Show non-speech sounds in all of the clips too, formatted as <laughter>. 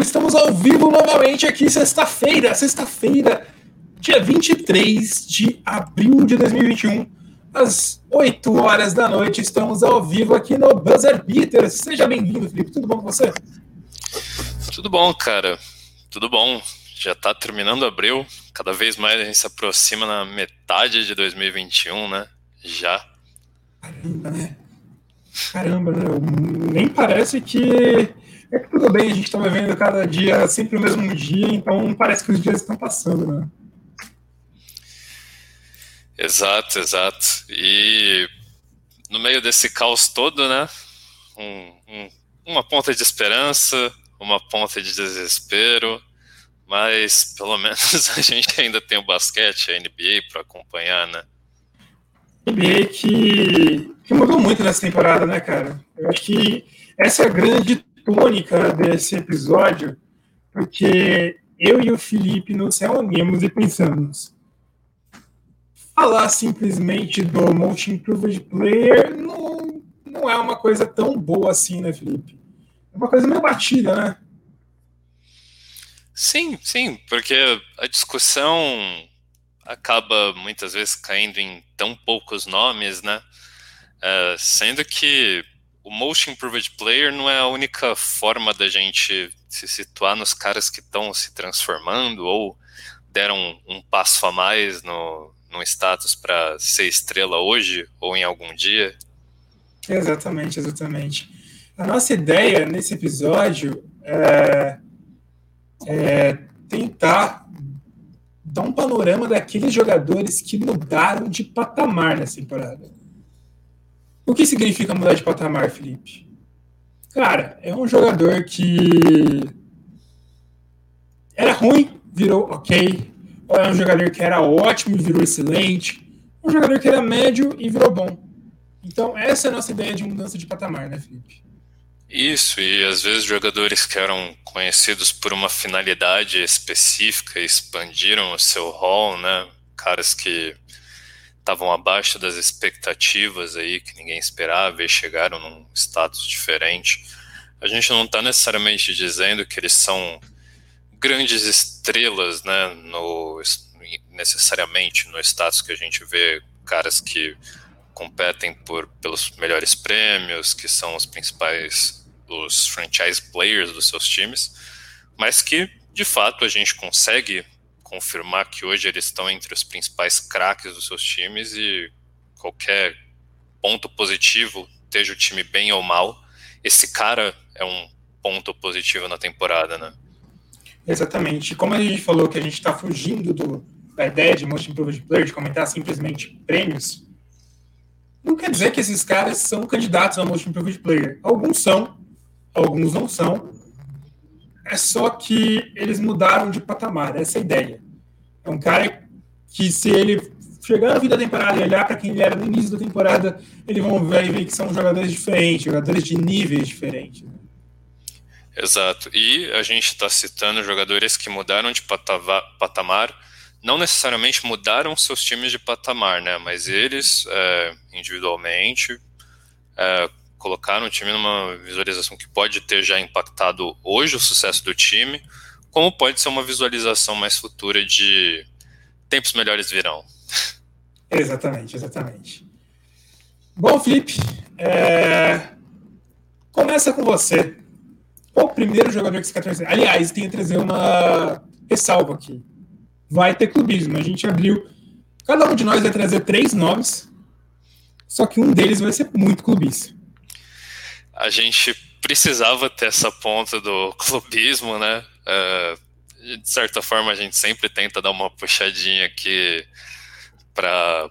estamos ao vivo novamente aqui, sexta-feira, sexta-feira, dia 23 de abril de 2021, às 8 horas da noite, estamos ao vivo aqui no Buzzer Beater. Seja bem-vindo, Felipe, tudo bom com você? Tudo bom, cara, tudo bom. Já tá terminando abril, cada vez mais a gente se aproxima na metade de 2021, né? Já. Caramba, né? Caramba, né? Nem parece que é que tudo bem, a gente está vivendo cada dia sempre o mesmo dia, então parece que os dias estão passando, né? Exato, exato. E no meio desse caos todo, né? Um, um, uma ponta de esperança, uma ponta de desespero, mas pelo <laughs> menos a gente ainda tem o basquete, a NBA para acompanhar, né? NBA que, que mudou muito nessa temporada, né, cara? Eu acho que essa é a grande tônica desse episódio, porque eu e o Felipe nos reunimos e pensamos. Falar simplesmente do Motion Improved Player não, não é uma coisa tão boa assim, né, Felipe? É uma coisa meio batida, né? Sim, sim, porque a discussão acaba muitas vezes caindo em tão poucos nomes, né? Uh, sendo que o Motion Improved Player não é a única forma da gente se situar nos caras que estão se transformando ou deram um, um, passo a mais no, no status para ser estrela hoje ou em algum dia. Exatamente, exatamente. A nossa ideia nesse episódio é, é tentar dar um panorama daqueles jogadores que mudaram de patamar nessa temporada. O que significa mudar de patamar, Felipe? Cara, é um jogador que era ruim, virou ok. Ou é um jogador que era ótimo e virou excelente. Um jogador que era médio e virou bom. Então, essa é a nossa ideia de mudança de patamar, né, Felipe? Isso, e às vezes jogadores que eram conhecidos por uma finalidade específica expandiram o seu rol, né? Caras que estavam abaixo das expectativas aí que ninguém esperava e chegaram num status diferente. A gente não está necessariamente dizendo que eles são grandes estrelas, né, no, necessariamente no status que a gente vê caras que competem por, pelos melhores prêmios, que são os principais, os franchise players dos seus times, mas que de fato a gente consegue confirmar que hoje eles estão entre os principais craques dos seus times e qualquer ponto positivo, esteja o time bem ou mal, esse cara é um ponto positivo na temporada, né? Exatamente. Como a gente falou que a gente está fugindo do, da ideia de Most Improved Player, de comentar simplesmente prêmios, não quer dizer que esses caras são candidatos a Most Improved Player. Alguns são, alguns não são, é só que eles mudaram de patamar, essa é a ideia. É um cara que, se ele chegar na vida da temporada e olhar para quem ele era no início da temporada, eles vão ver ver que são jogadores diferentes, jogadores de níveis diferentes. Né? Exato. E a gente está citando jogadores que mudaram de patamar, não necessariamente mudaram seus times de patamar, né? Mas eles, é, individualmente, é, colocar um time numa visualização que pode ter já impactado hoje o sucesso do time, como pode ser uma visualização mais futura de tempos melhores virão. Exatamente, exatamente. Bom, Felipe, é... começa com você. Qual o primeiro jogador que você quer trazer? Aliás, tem que trazer uma ressalva aqui. Vai ter clubismo. A gente abriu. Cada um de nós vai trazer três nomes, só que um deles vai ser muito clubista a gente precisava ter essa ponta do clubismo, né? Uh, de certa forma, a gente sempre tenta dar uma puxadinha aqui para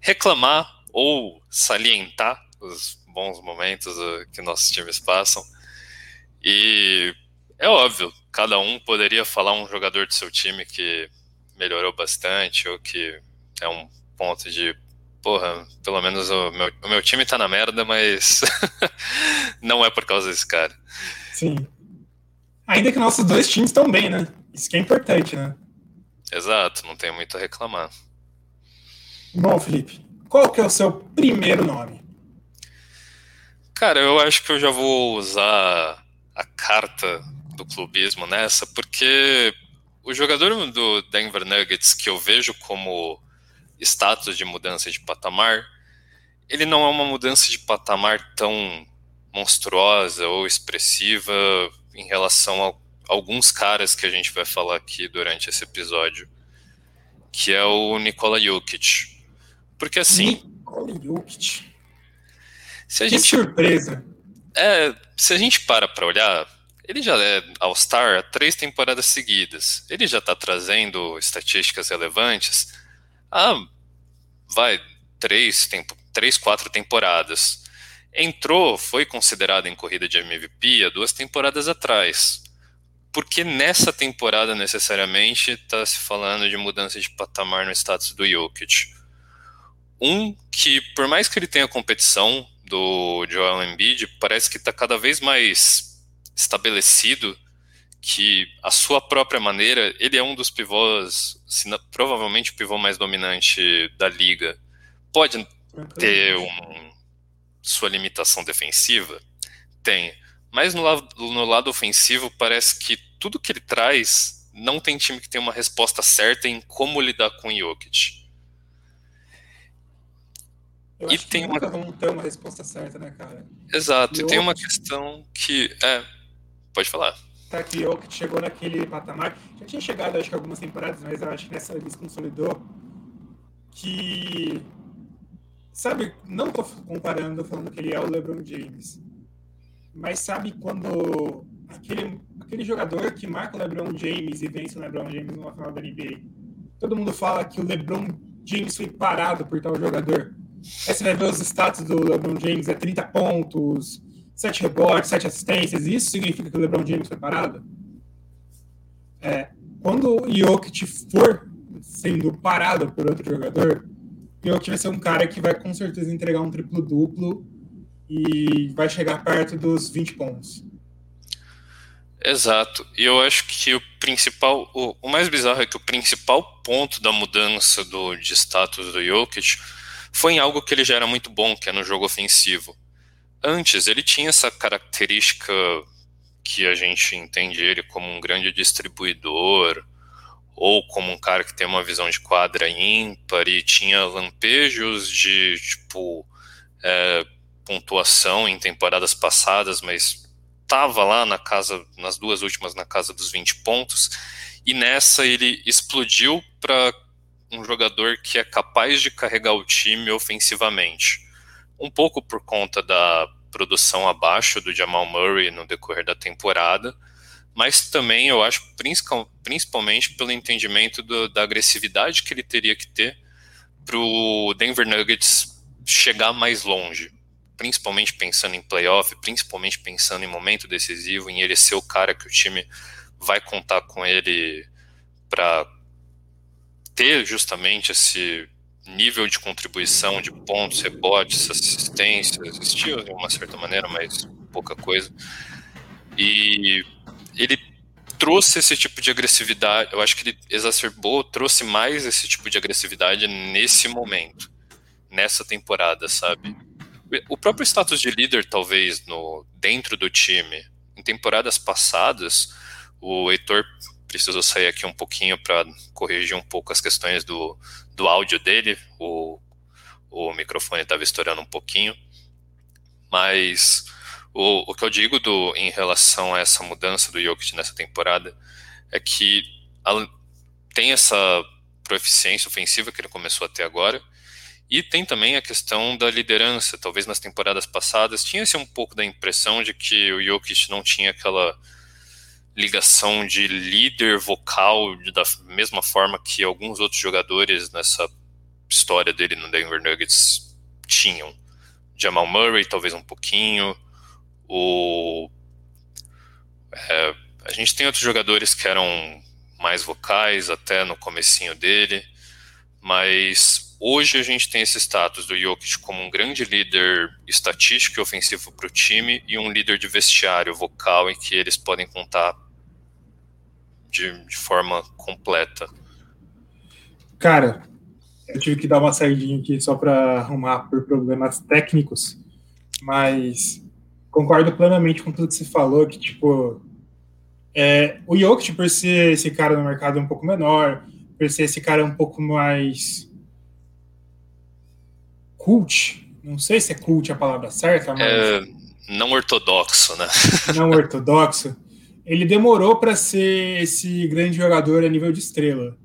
reclamar ou salientar os bons momentos uh, que nossos times passam. E é óbvio, cada um poderia falar um jogador do seu time que melhorou bastante ou que é um ponto de porra, pelo menos o meu, o meu time tá na merda, mas <laughs> não é por causa desse cara. Sim. Ainda que nossos dois times estão bem, né? Isso que é importante, né? Exato, não tem muito a reclamar. Bom, Felipe, qual que é o seu primeiro nome? Cara, eu acho que eu já vou usar a carta do clubismo nessa, porque o jogador do Denver Nuggets que eu vejo como status de mudança de patamar, ele não é uma mudança de patamar tão monstruosa ou expressiva em relação a alguns caras que a gente vai falar aqui durante esse episódio, que é o Nikola Jokic. Porque assim. Nikola Jokic. Se a que gente, surpresa! É, se a gente para para olhar, ele já é All-Star há três temporadas seguidas. Ele já está trazendo estatísticas relevantes há, vai, três, tempo, três, quatro temporadas. Entrou, foi considerado em corrida de MVP há duas temporadas atrás. Porque nessa temporada, necessariamente, está se falando de mudança de patamar no status do Jokic. Um que, por mais que ele tenha competição do Joel Embiid, parece que está cada vez mais estabelecido que a sua própria maneira, ele é um dos pivôs, não, provavelmente o pivô mais dominante da liga. Pode ter um, sua limitação defensiva? Tem. Mas no lado, no lado ofensivo, parece que tudo que ele traz não tem time que tem uma resposta certa em como lidar com o Jokic. Eu e tem uma... vamos ter uma resposta certa, né, cara? Exato, e, e tem uma questão que. É, Pode falar. Tá, que Jokic chegou naquele patamar. Já tinha chegado, acho que algumas temporadas, mas acho que nessa ele se consolidou. Que. Sabe, não tô comparando, falando que ele é o LeBron James. Mas sabe quando aquele, aquele jogador que marca o LeBron James e vence o LeBron James numa final da NBA. Todo mundo fala que o LeBron James foi parado por tal jogador. Aí você vai ver os status do LeBron James, é 30 pontos, sete rebotes, sete assistências, isso significa que o LeBron James foi parado? É, quando o Jokic for sendo parado por outro jogador, o Jokic vai ser um cara que vai com certeza entregar um triplo-duplo e vai chegar perto dos 20 pontos. Exato. E eu acho que o principal, o, o, mais bizarro é que o principal ponto da mudança do, de status do Jokic foi em algo que ele já era muito bom, que é no jogo ofensivo antes ele tinha essa característica que a gente entende ele como um grande distribuidor ou como um cara que tem uma visão de quadra ímpar e tinha lampejos de tipo é, pontuação em temporadas passadas, mas estava lá na casa, nas duas últimas na casa dos 20 pontos. E nessa ele explodiu para um jogador que é capaz de carregar o time ofensivamente. Um pouco por conta da produção abaixo do Jamal Murray no decorrer da temporada, mas também eu acho principalmente pelo entendimento do, da agressividade que ele teria que ter para o Denver Nuggets chegar mais longe, principalmente pensando em playoff, principalmente pensando em momento decisivo, em ele ser o cara que o time vai contar com ele para ter justamente esse nível de contribuição de pontos, rebotes, assistências, existiu de uma certa maneira, mas pouca coisa. E ele trouxe esse tipo de agressividade, eu acho que ele exacerbou, trouxe mais esse tipo de agressividade nesse momento, nessa temporada, sabe? O próprio status de líder, talvez, no dentro do time, em temporadas passadas, o Heitor precisou sair aqui um pouquinho para corrigir um pouco as questões do, do áudio dele, o, o microfone estava estourando um pouquinho, mas o, o que eu digo do, em relação a essa mudança do Jokic nessa temporada é que a, tem essa proficiência ofensiva que ele começou a ter agora, e tem também a questão da liderança. Talvez nas temporadas passadas tinha-se um pouco da impressão de que o Jokic não tinha aquela ligação de líder vocal da mesma forma que alguns outros jogadores nessa história dele no Denver Nuggets tinham. Jamal Murray, talvez um pouquinho. O, é, a gente tem outros jogadores que eram mais vocais até no comecinho dele, mas hoje a gente tem esse status do Jokic como um grande líder estatístico e ofensivo para o time e um líder de vestiário vocal em que eles podem contar de, de forma completa? Cara, eu tive que dar uma saidinha aqui só para arrumar por problemas técnicos, mas concordo plenamente com tudo que você falou, que, tipo, É, o Jokic, por ser esse cara no mercado um pouco menor, por ser esse cara um pouco mais cult, não sei se é cult a palavra certa, mas... É, não ortodoxo, né? não ortodoxo. Ele demorou para ser esse grande jogador a nível de estrela.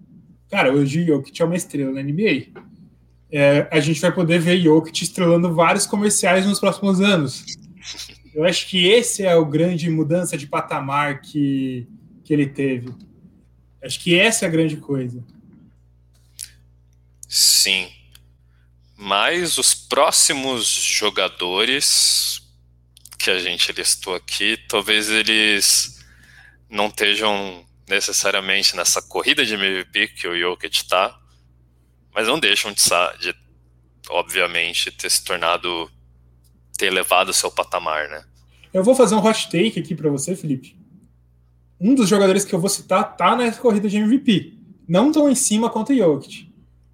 Cara, hoje o Jokic é uma estrela na NBA. É, a gente vai poder ver Jokic estrelando vários comerciais nos próximos anos. Eu acho que esse é o grande mudança de patamar que, que ele teve. Acho que essa é a grande coisa. Sim. Mas os próximos jogadores que a gente listou aqui, talvez eles não estejam necessariamente nessa corrida de MVP que o Jokic está, mas não deixam de, de, obviamente, ter se tornado, ter elevado o seu patamar, né? Eu vou fazer um hot take aqui para você, Felipe. Um dos jogadores que eu vou citar tá nessa corrida de MVP. Não tão em cima quanto o Jokic,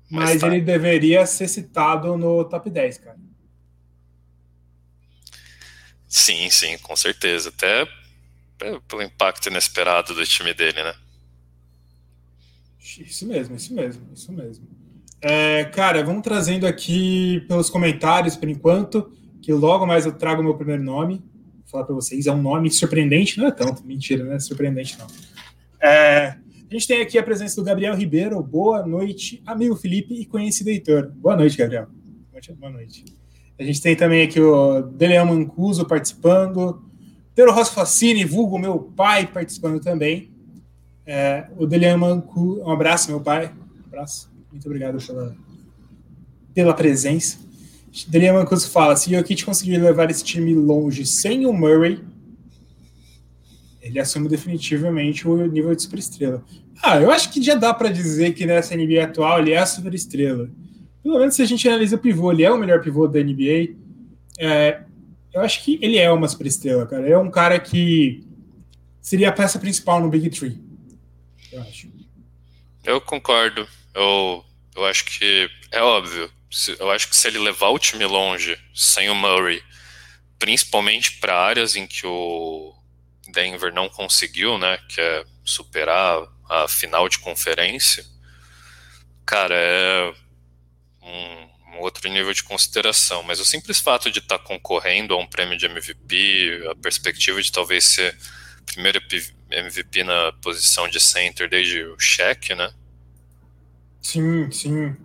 mas, mas tá. ele deveria ser citado no top 10, cara. Sim, sim, com certeza. Até pelo impacto inesperado do time dele, né? Isso mesmo, isso mesmo, isso mesmo. É, cara, vamos trazendo aqui pelos comentários por enquanto, que logo mais eu trago o meu primeiro nome. Vou falar para vocês, é um nome surpreendente, não é tanto, mentira, não é surpreendente não. É, a gente tem aqui a presença do Gabriel Ribeiro. Boa noite, amigo Felipe e conhecido Heitor. Boa noite, Gabriel. Boa noite. A gente tem também aqui o Deleão Mancuso participando. Pedro Rossi Facini, vulgo meu pai, participando também. É, o Delian Mancu, um abraço, meu pai. Um abraço. Muito obrigado pela, pela presença. Delian Mancuso fala: se o Jokic conseguir levar esse time longe sem o Murray, ele assume definitivamente o nível de superestrela. Ah, eu acho que já dá para dizer que nessa NBA atual ele é a superestrela. Pelo menos se a gente analisa o pivô, ele é o melhor pivô da NBA. É, eu acho que ele é uma superestrela, cara. É um cara que seria a peça principal no Big Tree. Eu acho. Eu concordo. Eu, eu acho que é óbvio. Eu acho que se ele levar o time longe sem o Murray, principalmente para áreas em que o Denver não conseguiu, né, que é superar a final de conferência, cara, é um, um outro nível de consideração, mas o simples fato de estar tá concorrendo a um prêmio de MVP, a perspectiva de talvez ser primeiro MVP na posição de center desde o Shaq, né? Sim, sim.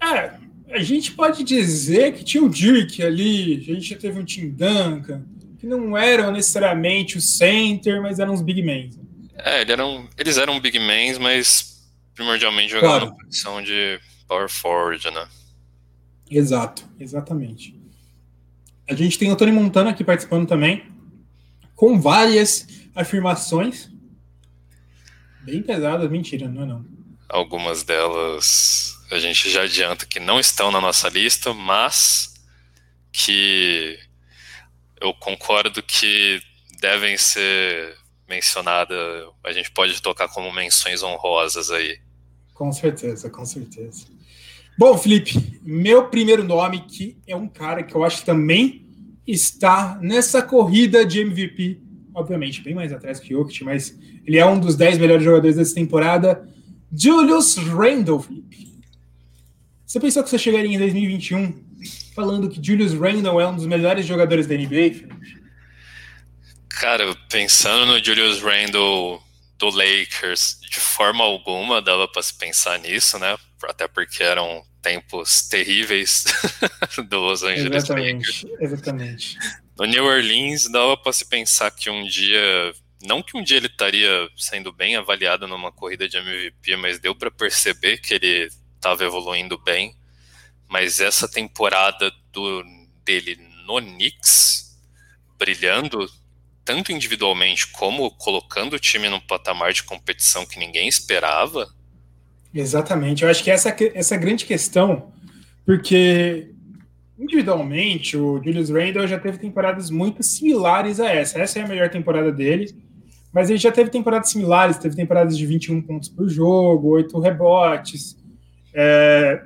É, a gente pode dizer que tinha o Dirk ali, a gente já teve um Tim Duncan, que não eram necessariamente o center, mas eram os big men. É, eles eram, eles eram big men, mas primordialmente jogavam claro. na posição de power forward, né? Exato, exatamente. A gente tem o Tony Montana aqui participando também, com várias afirmações bem pesadas. Mentira, não é não. Algumas delas a gente já adianta que não estão na nossa lista, mas que eu concordo que devem ser mencionadas. A gente pode tocar como menções honrosas aí. Com certeza, com certeza. Bom, Felipe, meu primeiro nome, que é um cara que eu acho que também está nessa corrida de MVP, obviamente, bem mais atrás que o Jokic, mas ele é um dos 10 melhores jogadores dessa temporada, Julius Randle, Felipe. Você pensou que você chegaria em 2021 falando que Julius Randle é um dos melhores jogadores da NBA, Felipe? Cara, pensando no Julius Randle do Lakers, de forma alguma dava para se pensar nisso, né? Até porque eram tempos terríveis <laughs> do Los Angeles exatamente, Lakers. Exatamente. No New Orleans dava para se pensar que um dia, não que um dia ele estaria sendo bem avaliado numa corrida de MVP, mas deu para perceber que ele estava evoluindo bem. Mas essa temporada do, dele no Knicks, brilhando tanto individualmente como colocando o time num patamar de competição que ninguém esperava. Exatamente, eu acho que essa, essa é grande questão, porque individualmente o Julius Randle já teve temporadas muito similares a essa. Essa é a melhor temporada dele, mas ele já teve temporadas similares, teve temporadas de 21 pontos por jogo, 8 rebotes. É,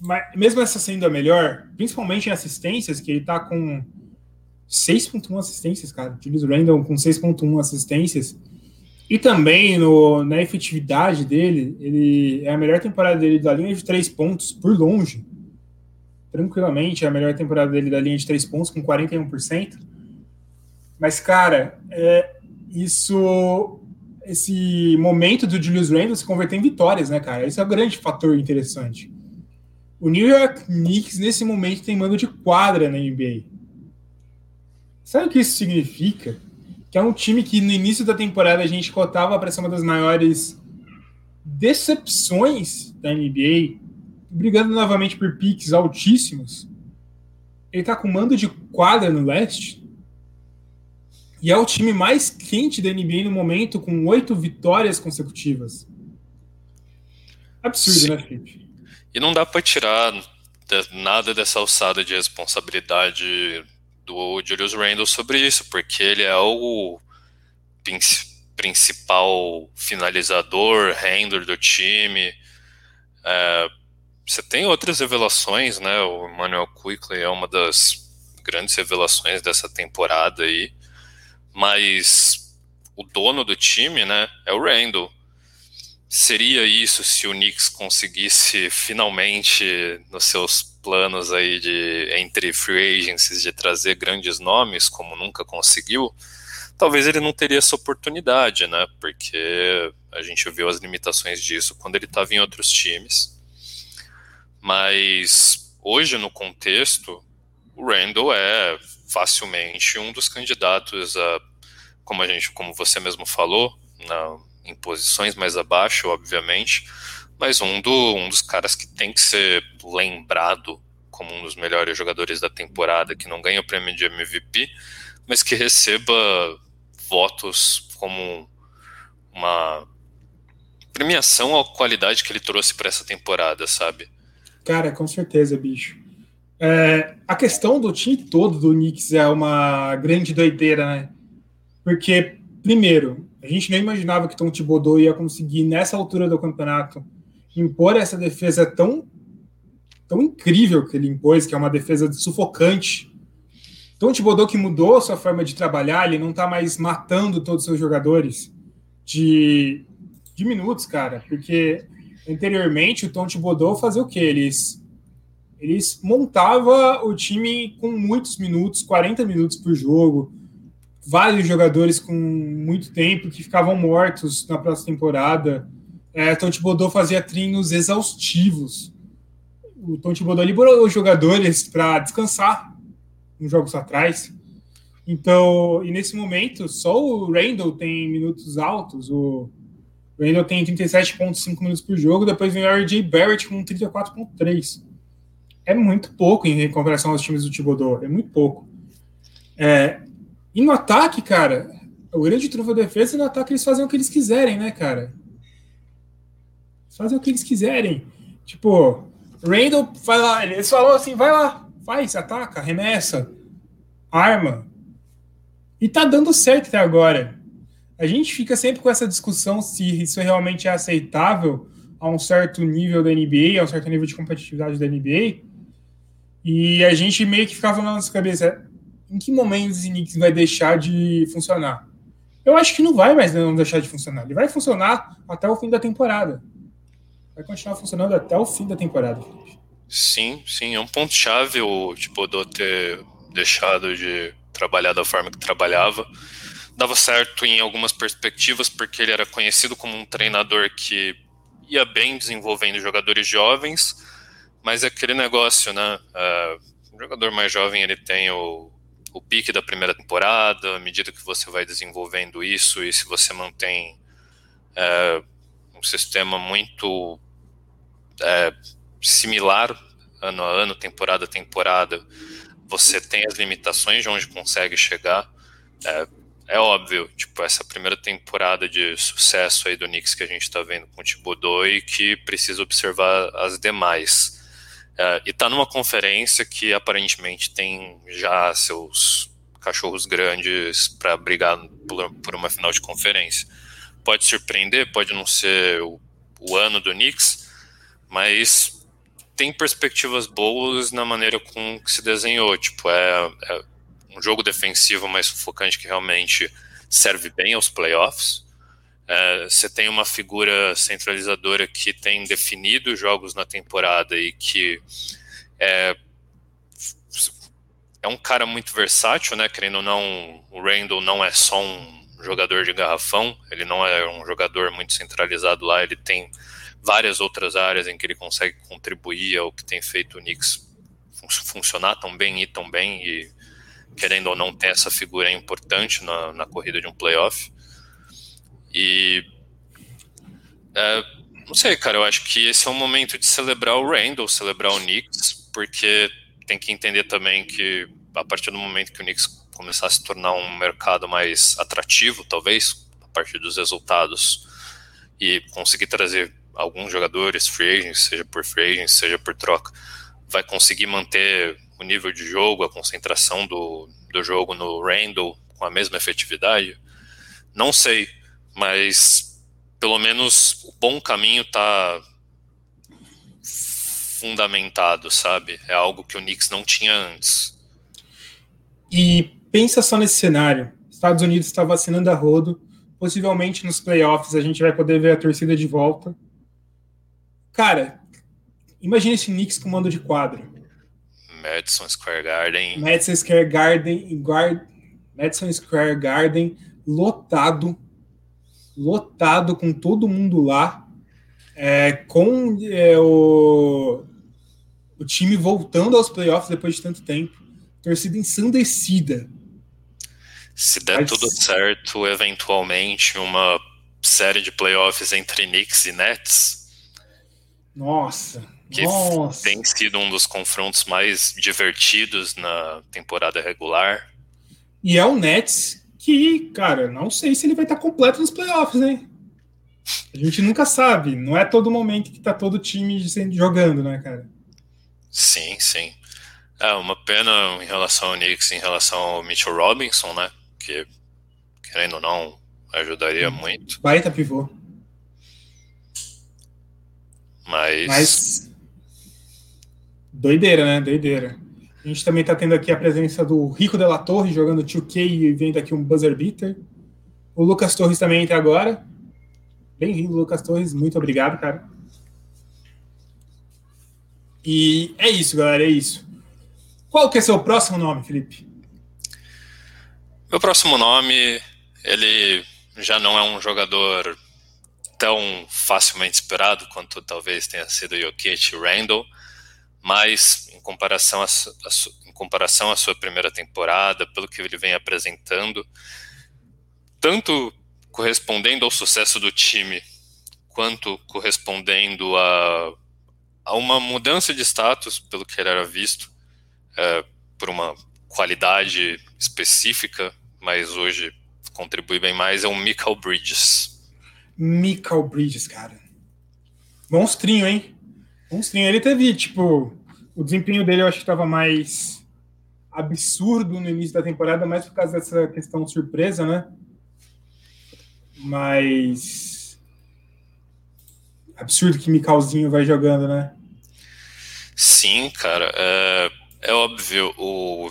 mas mesmo essa sendo a melhor, principalmente em assistências, que ele está com 6.1 assistências, cara. Julius Randle com 6.1 assistências. E também no, na efetividade dele, ele é a melhor temporada dele da linha de três pontos por longe. Tranquilamente, é a melhor temporada dele da linha de três pontos, com 41%. Mas, cara, é, isso. Esse momento do Julius Randle se converter em vitórias, né, cara? Esse é o grande fator interessante. O New York Knicks, nesse momento, tem mando de quadra na NBA. Sabe o que isso significa? Que é um time que no início da temporada a gente cotava para ser uma das maiores decepções da NBA, brigando novamente por piques altíssimos. Ele está com mando de quadra no leste. E é o time mais quente da NBA no momento, com oito vitórias consecutivas. Absurdo, Sim. né, Felipe? E não dá para tirar nada dessa alçada de responsabilidade do Julius Randle sobre isso, porque ele é o principal finalizador, handler do time. É, você tem outras revelações, né? O Emmanuel Quickly é uma das grandes revelações dessa temporada aí, mas o dono do time, né, é o Randle. Seria isso se o Knicks conseguisse finalmente nos seus planos aí de entre free agencies de trazer grandes nomes, como nunca conseguiu, talvez ele não teria essa oportunidade, né? Porque a gente viu as limitações disso quando ele estava em outros times. Mas hoje no contexto, o Randall é facilmente um dos candidatos a, como a gente, como você mesmo falou, na, em posições mais abaixo, obviamente, mas um, do, um dos caras que tem que ser lembrado como um dos melhores jogadores da temporada, que não ganha o prêmio de MVP, mas que receba votos como uma premiação à qualidade que ele trouxe para essa temporada, sabe? Cara, com certeza, bicho. É, a questão do time todo do Knicks é uma grande doideira, né? Porque, primeiro, a gente nem imaginava que Tom Thibodeau ia conseguir, nessa altura do campeonato, impor essa defesa tão, tão incrível que ele impôs, que é uma defesa sufocante. Tom Thibodeau que mudou sua forma de trabalhar, ele não está mais matando todos os seus jogadores de, de minutos, cara, porque anteriormente o Tom Thibodeau fazia o quê? Eles, eles montava o time com muitos minutos, 40 minutos por jogo, vários jogadores com muito tempo que ficavam mortos na próxima temporada. É, Tom Thibodeau fazia treinos exaustivos. O Tom Thibodeau liberou os jogadores para descansar uns jogos atrás. Então, e nesse momento, só o Randall tem minutos altos. O Randall tem 37,5 minutos por jogo. Depois vem o RJ Barrett com 34,3. É muito pouco em comparação aos times do Thibodeau. É muito pouco. É, e no ataque, cara, o grande trunfo da defesa, no ataque eles fazem o que eles quiserem, né, cara? Fazem o que eles quiserem. Tipo, Randall vai lá, eles falam assim, vai lá, faz, ataca, remessa, arma. E tá dando certo até agora. A gente fica sempre com essa discussão se isso realmente é aceitável a um certo nível da NBA, a um certo nível de competitividade da NBA. E a gente meio que ficava na nossa cabeça, em que momento esse Knicks vai deixar de funcionar? Eu acho que não vai mais não deixar de funcionar. Ele vai funcionar até o fim da temporada. Vai continuar funcionando até o fim da temporada. Sim, sim. É um ponto-chave o Thibodeau ter deixado de trabalhar da forma que trabalhava. Dava certo em algumas perspectivas, porque ele era conhecido como um treinador que ia bem desenvolvendo jogadores jovens, mas é aquele negócio, né? Uh, jogador mais jovem ele tem o, o pique da primeira temporada, à medida que você vai desenvolvendo isso e se você mantém é, um sistema muito é, similar ano a ano, temporada a temporada, você tem as limitações de onde consegue chegar. É, é óbvio, tipo, essa primeira temporada de sucesso aí do Knicks que a gente está vendo com o Thibodeau e que precisa observar as demais. Uh, e está numa conferência que aparentemente tem já seus cachorros grandes para brigar por, por, uma final de conferência. Pode surpreender, pode não ser o, o ano do Knicks, mas tem perspectivas boas na maneira com que se desenhou. Tipo, é, é um jogo defensivo mais sufocante que realmente serve bem aos playoffs. É, você tem uma figura centralizadora que tem definido jogos na temporada e que é, é um cara muito versátil, né? Querendo ou não, o Randall não é só um jogador de garrafão, ele não é um jogador muito centralizado lá, ele tem várias outras áreas em que ele consegue contribuir ao que tem feito o Knicks funcionar tão bem e tão bem, e querendo ou não ter essa figura importante na, na corrida de um playoff. E é, não sei, cara, eu acho que esse é um momento de celebrar o Randall, celebrar o Knicks, porque tem que entender também que a partir do momento que o Knicks começar a se tornar um mercado mais atrativo, talvez, a partir dos resultados, e conseguir trazer alguns jogadores free agents, seja por free agents, seja por troca, vai conseguir manter o nível de jogo, a concentração do, do jogo no Randall com a mesma efetividade? Não sei, mas pelo menos o bom caminho está fundamentado, sabe? É algo que o Knicks não tinha antes. E pensa só nesse cenário. Estados Unidos está vacinando a rodo. Possivelmente nos playoffs a gente vai poder ver a torcida de volta. Cara, imagina esse Knicks com mando de quadro. Madison Square Garden. Madison Square Garden, Guard, Madison Square Garden lotado, lotado com todo mundo lá, é, com é, o, o time voltando aos playoffs depois de tanto tempo, torcida ensandecida. Se der Mas... tudo certo, eventualmente uma série de playoffs entre Knicks e Nets. Nossa, que nossa. tem sido um dos confrontos mais divertidos na temporada regular. E é o Nets que, cara, não sei se ele vai estar completo nos playoffs, hein? A gente nunca sabe. Não é todo momento que tá todo time jogando, né, cara? Sim, sim. É uma pena em relação ao Knicks, em relação ao Mitchell Robinson, né? Que, querendo ou não, ajudaria muito. Baita pivô. Mas... Mas. Doideira, né? Doideira. A gente também está tendo aqui a presença do Rico de la Torre jogando 2K e vendo aqui um buzzer beater. O Lucas Torres também entra agora. Bem-vindo, Lucas Torres. Muito obrigado, cara. E é isso, galera. É isso. Qual que é seu próximo nome, Felipe? Meu próximo nome, ele já não é um jogador tão facilmente esperado quanto talvez tenha sido Jokic e Randall, mas em comparação a, a, em comparação à sua primeira temporada, pelo que ele vem apresentando, tanto correspondendo ao sucesso do time, quanto correspondendo a, a uma mudança de status, pelo que ele era visto, é, por uma qualidade específica, mas hoje contribui bem mais, é o Michael Bridges. Michael Bridges, cara. Monstrinho, hein? Monstrinho. Ele teve, tipo, o desempenho dele eu acho que estava mais absurdo no início da temporada, mais por causa dessa questão surpresa, né? Mas. Absurdo que Micalzinho vai jogando, né? Sim, cara. É, é óbvio, o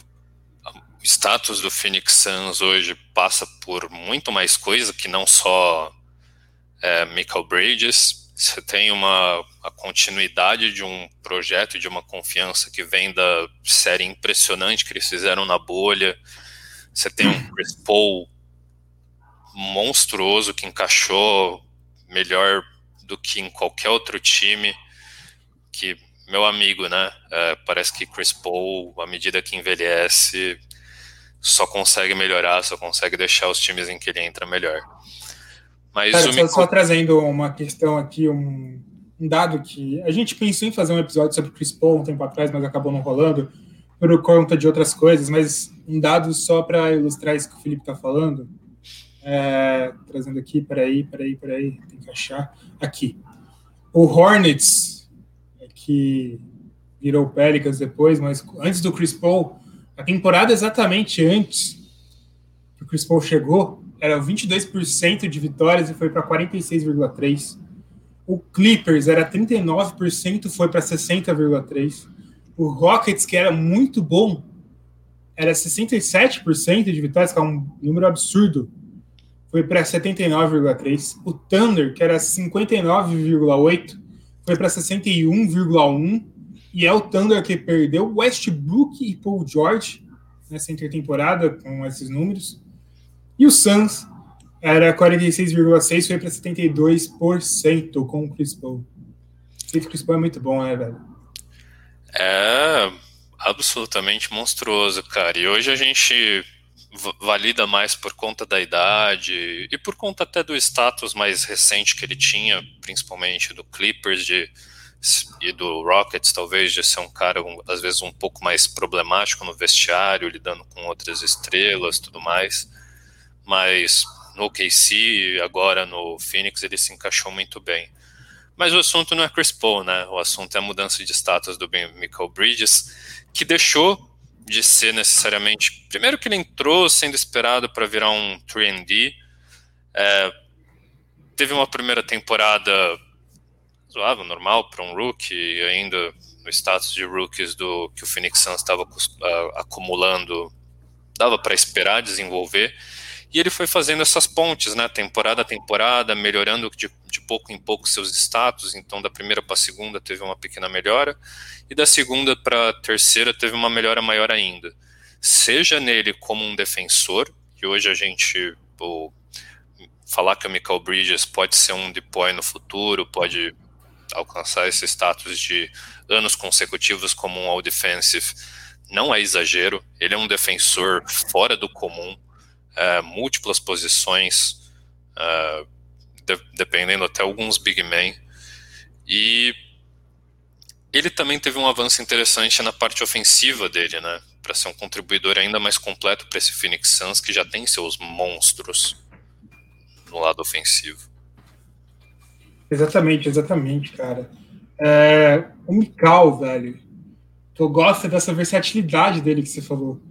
status do Phoenix Suns hoje passa por muito mais coisa que não só é, Michael Bridges, você tem uma a continuidade de um projeto, de uma confiança que vem da série impressionante que eles fizeram na bolha. Você tem um Chris Paul monstruoso que encaixou melhor do que em qualquer outro time. Que, meu amigo, né? É, parece que Chris Paul, à medida que envelhece, só consegue melhorar, só consegue deixar os times em que ele entra melhor. Mas Cara, só, só, trazendo uma questão aqui, um, um, dado que a gente pensou em fazer um episódio sobre Chris Paul um tempo atrás, mas acabou não rolando por conta de outras coisas, mas um dado só para ilustrar isso que o Felipe está falando. É, trazendo aqui, peraí, peraí, peraí, tem que achar. Aqui. O Hornets, que virou Pelicans depois, mas antes do Chris Paul, a temporada exatamente antes que o Chris Paul chegou, era 22% de vitórias e foi para 46,3%. O Clippers era 39%, foi para 60,3%. O Rockets, que era muito bom, era 67% de vitórias, que é um número absurdo. Foi para 79,3%. O Thunder, que era 59,8%, foi para 61,1%. E é o Thunder que perdeu Westbrook e Paul George nessa intertemporada com esses números. E o Suns era 46,6%, foi para 72% com o Chris Paul. Esse Chris Paul é muito bom, né, velho? É absolutamente monstruoso, cara. E hoje a gente valida mais por conta da idade e por conta até do status mais recente que ele tinha, principalmente do Clippers de, e do Rockets, talvez, de ser um cara, um, às vezes, um pouco mais problemático no vestiário, lidando com outras estrelas tudo mais. Mas no KC, agora no Phoenix, ele se encaixou muito bem. Mas o assunto não é Chris Paul, né? O assunto é a mudança de status do Michael Bridges que deixou de ser necessariamente. Primeiro, que ele entrou sendo esperado para virar um 3D. É, teve uma primeira temporada zoável, normal para um rookie, ainda no status de rookies do que o Phoenix Suns estava uh, acumulando, dava para esperar desenvolver. E ele foi fazendo essas pontes, né, temporada a temporada, melhorando de, de pouco em pouco seus status. Então, da primeira para a segunda teve uma pequena melhora, e da segunda para a terceira teve uma melhora maior ainda. Seja nele como um defensor, e hoje a gente pô, falar que o Michael Bridges pode ser um deploy no futuro, pode alcançar esse status de anos consecutivos como um all defensive, não é exagero. Ele é um defensor fora do comum é, múltiplas posições, é, de, dependendo até alguns big men. E ele também teve um avanço interessante na parte ofensiva dele, né? Para ser um contribuidor ainda mais completo para esse Phoenix Suns que já tem seus monstros no lado ofensivo. Exatamente, exatamente, cara. É, o Mikal, velho, eu gosto dessa versatilidade dele que você falou.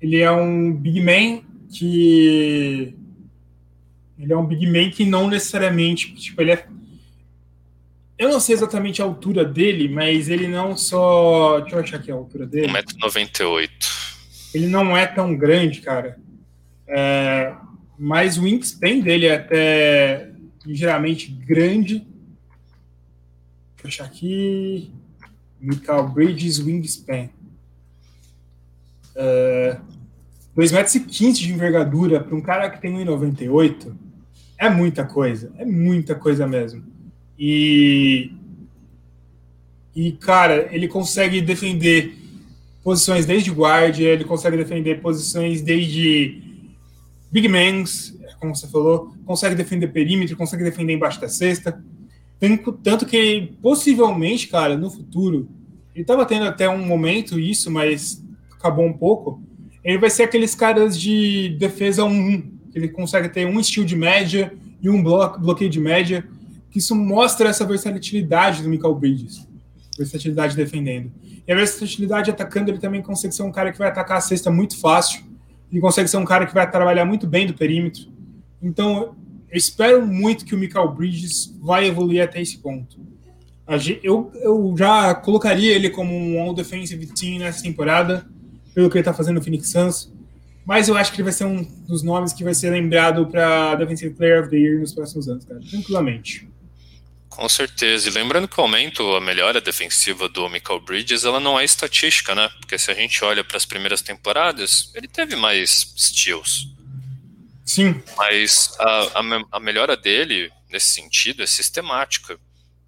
Ele é um big man que ele é um big man que não necessariamente, tipo, ele é eu não sei exatamente a altura dele, mas ele não só. Deixa eu achar aqui a altura dele. 1,98m. Ele não é tão grande, cara. É, mas o wingspan dele é até ligeiramente grande. Deixa eu achar aqui. Michael Bridges Wingspan. É, 2,15 metros de envergadura para um cara que tem 1,98 é muita coisa. É muita coisa mesmo. E. E, cara, ele consegue defender posições desde guarda, ele consegue defender posições desde big mans, como você falou, consegue defender perímetro, consegue defender embaixo da cesta. Tanto que, possivelmente, cara, no futuro, ele estava tendo até um momento isso, mas acabou um pouco ele vai ser aqueles caras de defesa 1-1, que ele consegue ter um estilo de média e um bloco, bloqueio de média, que isso mostra essa versatilidade do Michael Bridges, versatilidade defendendo. E a versatilidade atacando, ele também consegue ser um cara que vai atacar a cesta muito fácil, ele consegue ser um cara que vai trabalhar muito bem do perímetro. Então, eu espero muito que o Michael Bridges vai evoluir até esse ponto. Eu, eu já colocaria ele como um all-defensive team nessa temporada, pelo que ele está fazendo no Phoenix Suns. Mas eu acho que ele vai ser um dos nomes que vai ser lembrado para Defensive Player of the Year nos próximos anos, cara. Tranquilamente. Com certeza. E lembrando que o aumento, a melhora defensiva do Michael Bridges, ela não é estatística, né? Porque se a gente olha para as primeiras temporadas, ele teve mais steals. Sim. Mas a, a, a melhora dele, nesse sentido, é sistemática.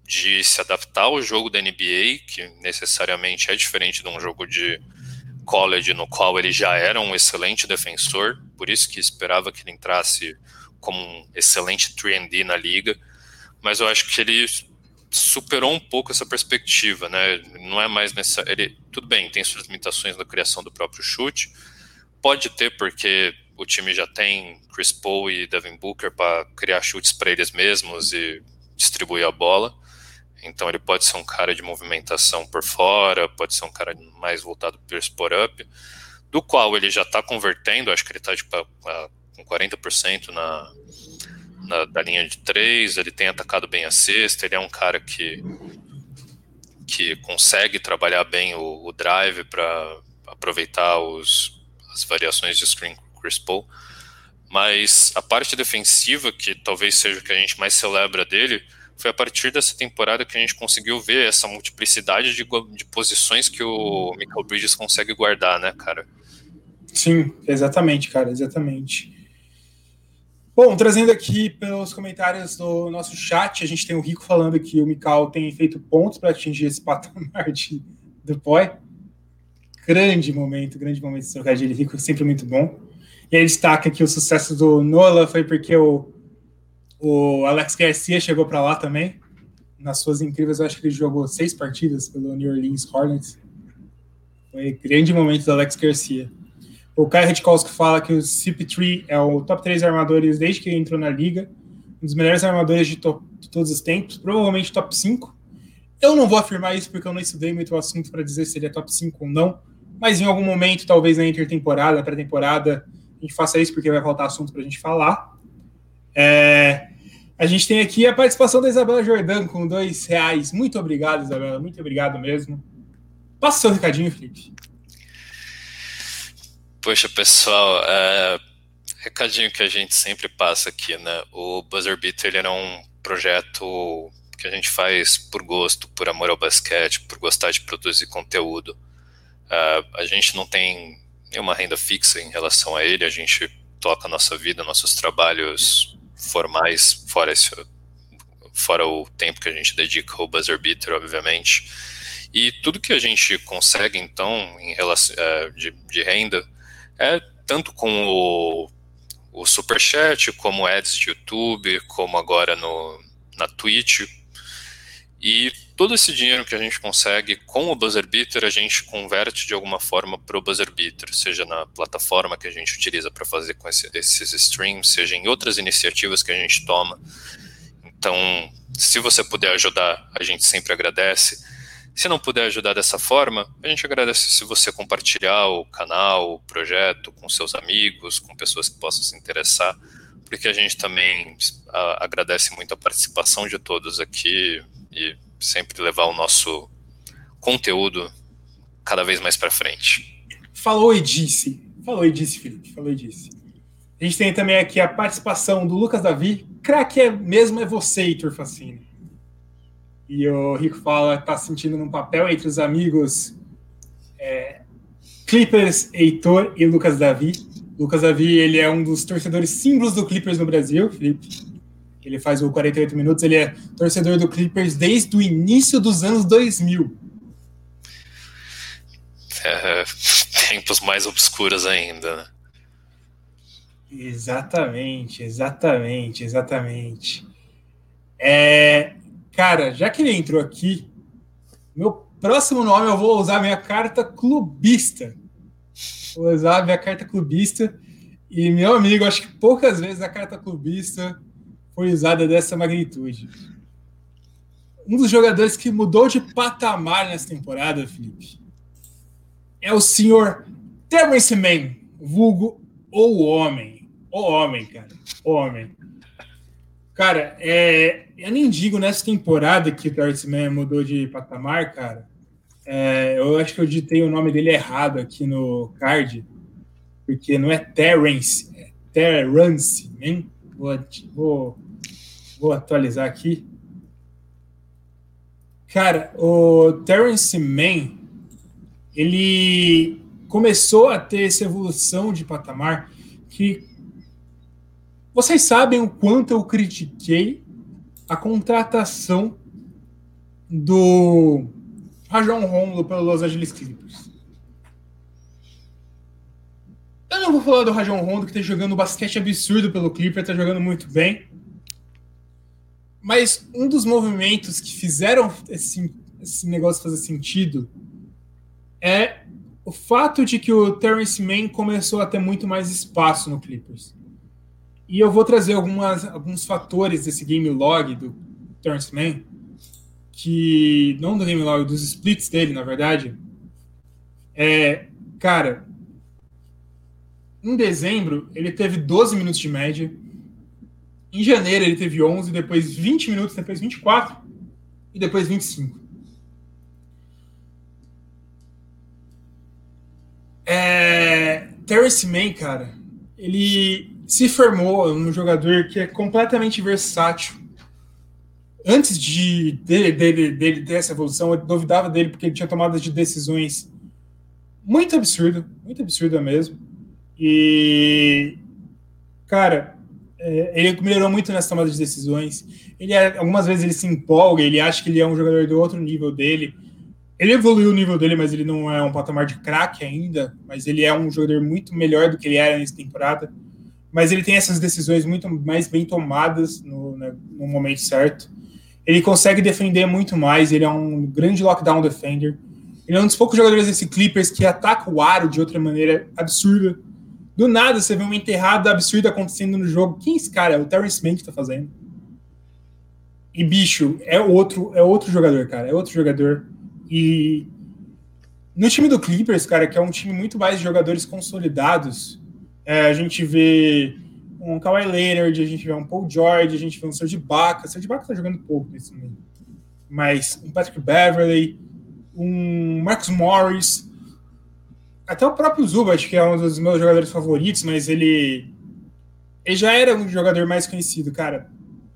De se adaptar ao jogo da NBA, que necessariamente é diferente de um jogo de college, no qual ele já era um excelente defensor, por isso que esperava que ele entrasse como um excelente 3D na liga, mas eu acho que ele superou um pouco essa perspectiva, né? Não é mais nessa, ele tudo bem, tem suas limitações na criação do próprio chute, pode ter porque o time já tem Chris Paul e Devin Booker para criar chutes para eles mesmos e distribuir a bola. Então ele pode ser um cara de movimentação por fora, pode ser um cara mais voltado para o sport up, do qual ele já está convertendo, acho que ele está tipo, com 40% na, na, da linha de três, ele tem atacado bem a cesta, ele é um cara que, que consegue trabalhar bem o, o drive para aproveitar os, as variações de screen Chris Paul. Mas a parte defensiva, que talvez seja o que a gente mais celebra dele, foi a partir dessa temporada que a gente conseguiu ver essa multiplicidade de, de posições que o Michael Bridges consegue guardar, né, cara? Sim, exatamente, cara, exatamente. Bom, trazendo aqui pelos comentários do nosso chat, a gente tem o Rico falando que o Mikal tem feito pontos para atingir esse <laughs> patamar de, do POI. Grande momento, grande momento de trocadilho. Rico sempre muito bom. E ele destaca que o sucesso do Nola foi porque o o Alex Garcia chegou para lá também. Nas suas incríveis, eu acho que ele jogou seis partidas pelo New Orleans Hornets. Foi grande momento do Alex Garcia. O Kai Redkowski fala que o CP3 é o top 3 armadores desde que ele entrou na liga. Um dos melhores armadores de, to de todos os tempos. Provavelmente top 5. Eu não vou afirmar isso porque eu não estudei muito o assunto para dizer se ele é top 5 ou não. Mas em algum momento, talvez na intertemporada, pré-temporada, a gente faça isso porque vai faltar assunto para a gente falar. É, a gente tem aqui a participação da Isabela Jordan com dois reais. Muito obrigado, Isabela. Muito obrigado mesmo. Passa o seu recadinho, Felipe. Poxa, pessoal, é, recadinho que a gente sempre passa aqui, né? O Buzzer Beater ele era um projeto que a gente faz por gosto, por amor ao basquete, por gostar de produzir conteúdo. Uh, a gente não tem nenhuma renda fixa em relação a ele, a gente toca a nossa vida, nossos trabalhos formais, fora, esse, fora o tempo que a gente dedica ao buzzer beater, obviamente. E tudo que a gente consegue, então, em relação é, de, de renda, é tanto com o, o Superchat, como ads de YouTube, como agora no, na Twitch. E todo esse dinheiro que a gente consegue com o Buzzer Beater, a gente converte de alguma forma para o Buzzer Beater, seja na plataforma que a gente utiliza para fazer com esse, esses streams, seja em outras iniciativas que a gente toma. Então, se você puder ajudar, a gente sempre agradece. Se não puder ajudar dessa forma, a gente agradece se você compartilhar o canal, o projeto com seus amigos, com pessoas que possam se interessar, porque a gente também a, agradece muito a participação de todos aqui e sempre levar o nosso conteúdo cada vez mais para frente. Falou e disse. Falou e disse, Felipe. Falou e disse. A gente tem também aqui a participação do Lucas Davi. Craque é mesmo é você, Heitor Facine. E o Rico fala, tá sentindo num papel entre os amigos é, Clippers, Heitor e Lucas Davi. Lucas Davi, ele é um dos torcedores símbolos do Clippers no Brasil, Felipe. Ele faz o 48 minutos, ele é torcedor do Clippers desde o início dos anos 2000. É, <laughs> tempos mais obscuros ainda, né? Exatamente, exatamente, exatamente. É, cara, já que ele entrou aqui, meu próximo nome eu vou usar minha carta clubista. Vou usar minha carta clubista. E, meu amigo, acho que poucas vezes a carta clubista foi usada dessa magnitude. Um dos jogadores que mudou de patamar nessa temporada, Felipe, é o senhor Terrence Mann, vulgo ou homem. O homem, cara. O homem. Cara, é, eu nem digo nessa temporada que o Terrence mudou de patamar, cara. É, eu acho que eu ditei o nome dele errado aqui no card, porque não é Terrence, é Terrence Mann. Vou, vou, vou atualizar aqui. Cara, o Terence Mann, ele começou a ter essa evolução de patamar que vocês sabem o quanto eu critiquei a contratação do Rajon Romulo pelo Los Angeles Clippers. Eu não vou falar do Rajon Rondo, que tá jogando basquete absurdo pelo Clipper, tá jogando muito bem. Mas um dos movimentos que fizeram esse, esse negócio fazer sentido é o fato de que o Terrence Mann começou a ter muito mais espaço no Clippers. E eu vou trazer algumas, alguns fatores desse game log do Terrence Mann, que não do game log, dos splits dele, na verdade. É, cara, em dezembro, ele teve 12 minutos de média. Em janeiro, ele teve 11, depois 20 minutos, depois 24 e depois 25. É, Terrence cara, ele se formou um jogador que é completamente versátil. Antes de dele, dele, dele ter essa evolução, eu duvidava dele porque ele tinha tomadas de decisões muito absurda, muito absurda mesmo. E, cara, ele melhorou muito nessa tomada de decisões. Ele é, algumas vezes ele se empolga, ele acha que ele é um jogador do outro nível dele. Ele evoluiu o nível dele, mas ele não é um patamar de craque ainda. Mas ele é um jogador muito melhor do que ele era nessa temporada. Mas ele tem essas decisões muito mais bem tomadas no, né, no momento certo. Ele consegue defender muito mais. Ele é um grande lockdown defender. Ele é um dos poucos jogadores desse Clippers que ataca o aro de outra maneira absurda. Do nada você vê uma enterrada absurda acontecendo no jogo. Quem é esse cara? É o Terrence Mann que tá fazendo. E bicho, é outro, é outro jogador, cara. É outro jogador. E no time do Clippers, cara, que é um time muito mais de jogadores consolidados, é, a gente vê um Kawhi Leonard, a gente vê um Paul George, a gente vê um Serge Ibaka. Serge Ibaka tá jogando pouco nesse momento. Mas um Patrick Beverley, um Marcus Morris, até o próprio Zubat, que é um dos meus jogadores favoritos, mas ele, ele já era um jogador mais conhecido, cara.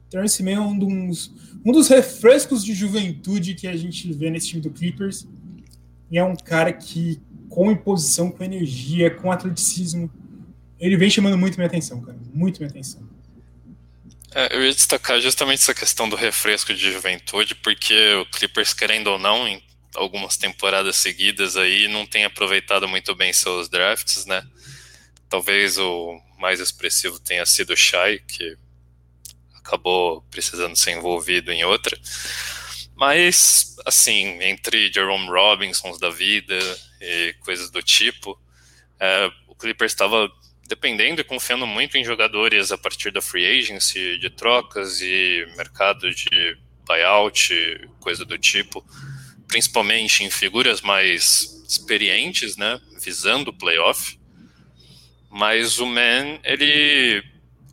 Terence Mann é um dos, um dos refrescos de juventude que a gente vê nesse time do Clippers. E é um cara que, com imposição, com energia, com atleticismo, ele vem chamando muito minha atenção, cara. Muito minha atenção. É, eu ia destacar justamente essa questão do refresco de juventude, porque o Clippers, querendo ou não, em algumas temporadas seguidas aí, não tem aproveitado muito bem seus drafts, né? Talvez o mais expressivo tenha sido o Shai, que acabou precisando ser envolvido em outra. Mas, assim, entre Jerome Robinsons da vida e coisas do tipo, é, o Clippers estava dependendo e confiando muito em jogadores a partir da free agency, de trocas e mercado de buyout, coisa do tipo, principalmente em figuras mais experientes, né, visando o playoff. Mas o Man, ele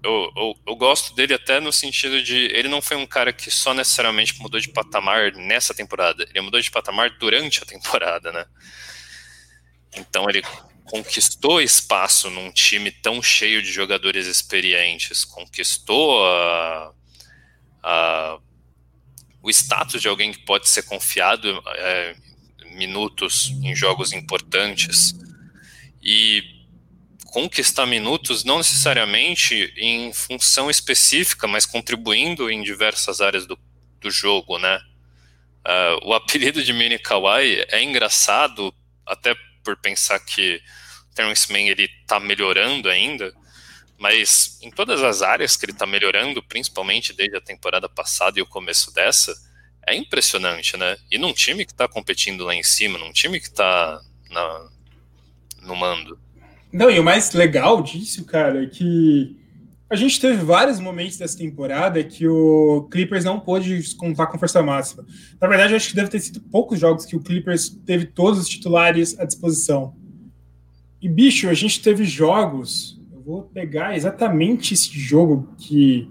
eu, eu, eu, gosto dele até no sentido de ele não foi um cara que só necessariamente mudou de patamar nessa temporada, ele mudou de patamar durante a temporada, né? Então ele conquistou espaço num time tão cheio de jogadores experientes, conquistou a, a, o status de alguém que pode ser confiado é, minutos em jogos importantes e conquistar minutos, não necessariamente em função específica, mas contribuindo em diversas áreas do, do jogo, né? Uh, o <laughs> apelido de Mini Kawhi é engraçado, até por pensar que o Terence Mann ele tá melhorando ainda, mas em todas as áreas que ele está melhorando, principalmente desde a temporada passada e o começo dessa, é impressionante, né? E num time que está competindo lá em cima, num time que está no mando. Não, e o mais legal disso, cara, é que a gente teve vários momentos dessa temporada que o Clippers não pôde contar com força máxima. Na verdade, eu acho que deve ter sido poucos jogos que o Clippers teve todos os titulares à disposição. E, bicho, a gente teve jogos. Vou pegar exatamente esse jogo que.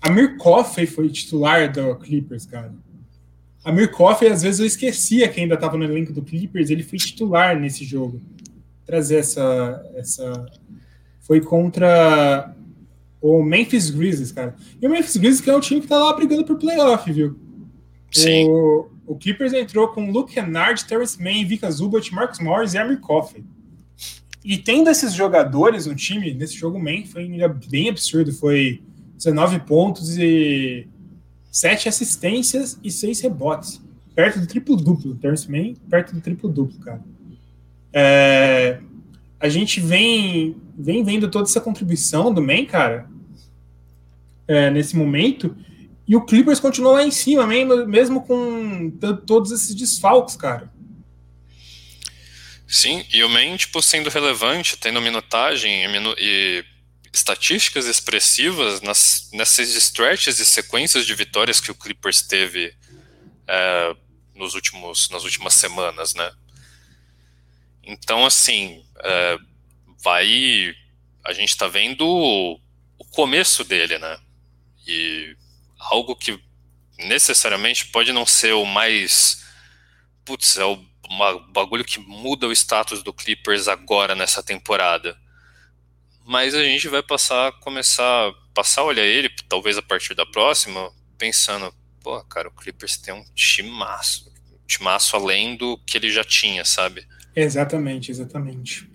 A Coffey foi titular do Clippers, cara. A Coffey, às vezes, eu esquecia que ainda estava no elenco do Clippers, ele foi titular nesse jogo trazer essa, essa. Foi contra o Memphis Grizzlies, cara. E o Memphis Grizzlies que é um time que tá lá brigando por playoff, viu? Sim. O, o Clippers entrou com Luke Kennard, Terrence Mann, Vika Zubat, Marcus Morris e Amir Coffey. E tendo esses jogadores no time, nesse jogo man foi bem absurdo. Foi 19 pontos e 7 assistências e 6 rebotes. Perto do triplo-duplo. Terrence Mann, perto do triplo-duplo, cara. É, a gente vem, vem vendo toda essa contribuição do Man, cara, é, nesse momento, e o Clippers continua lá em cima, mesmo com todos esses desfalques, cara. Sim, e o Man, tipo, sendo relevante, tendo minutagem e, minu e estatísticas expressivas nas, nessas stretches e sequências de vitórias que o Clippers teve é, nos últimos, nas últimas semanas, né? Então, assim, é, vai. A gente está vendo o, o começo dele, né? E algo que necessariamente pode não ser o mais. Putz, é o uma, bagulho que muda o status do Clippers agora nessa temporada. mas a gente vai passar, começar, passar a olhar ele, talvez a partir da próxima, pensando, pô, cara, o Clippers tem um timaço, um timaço além do que ele já tinha, sabe? Exatamente, exatamente.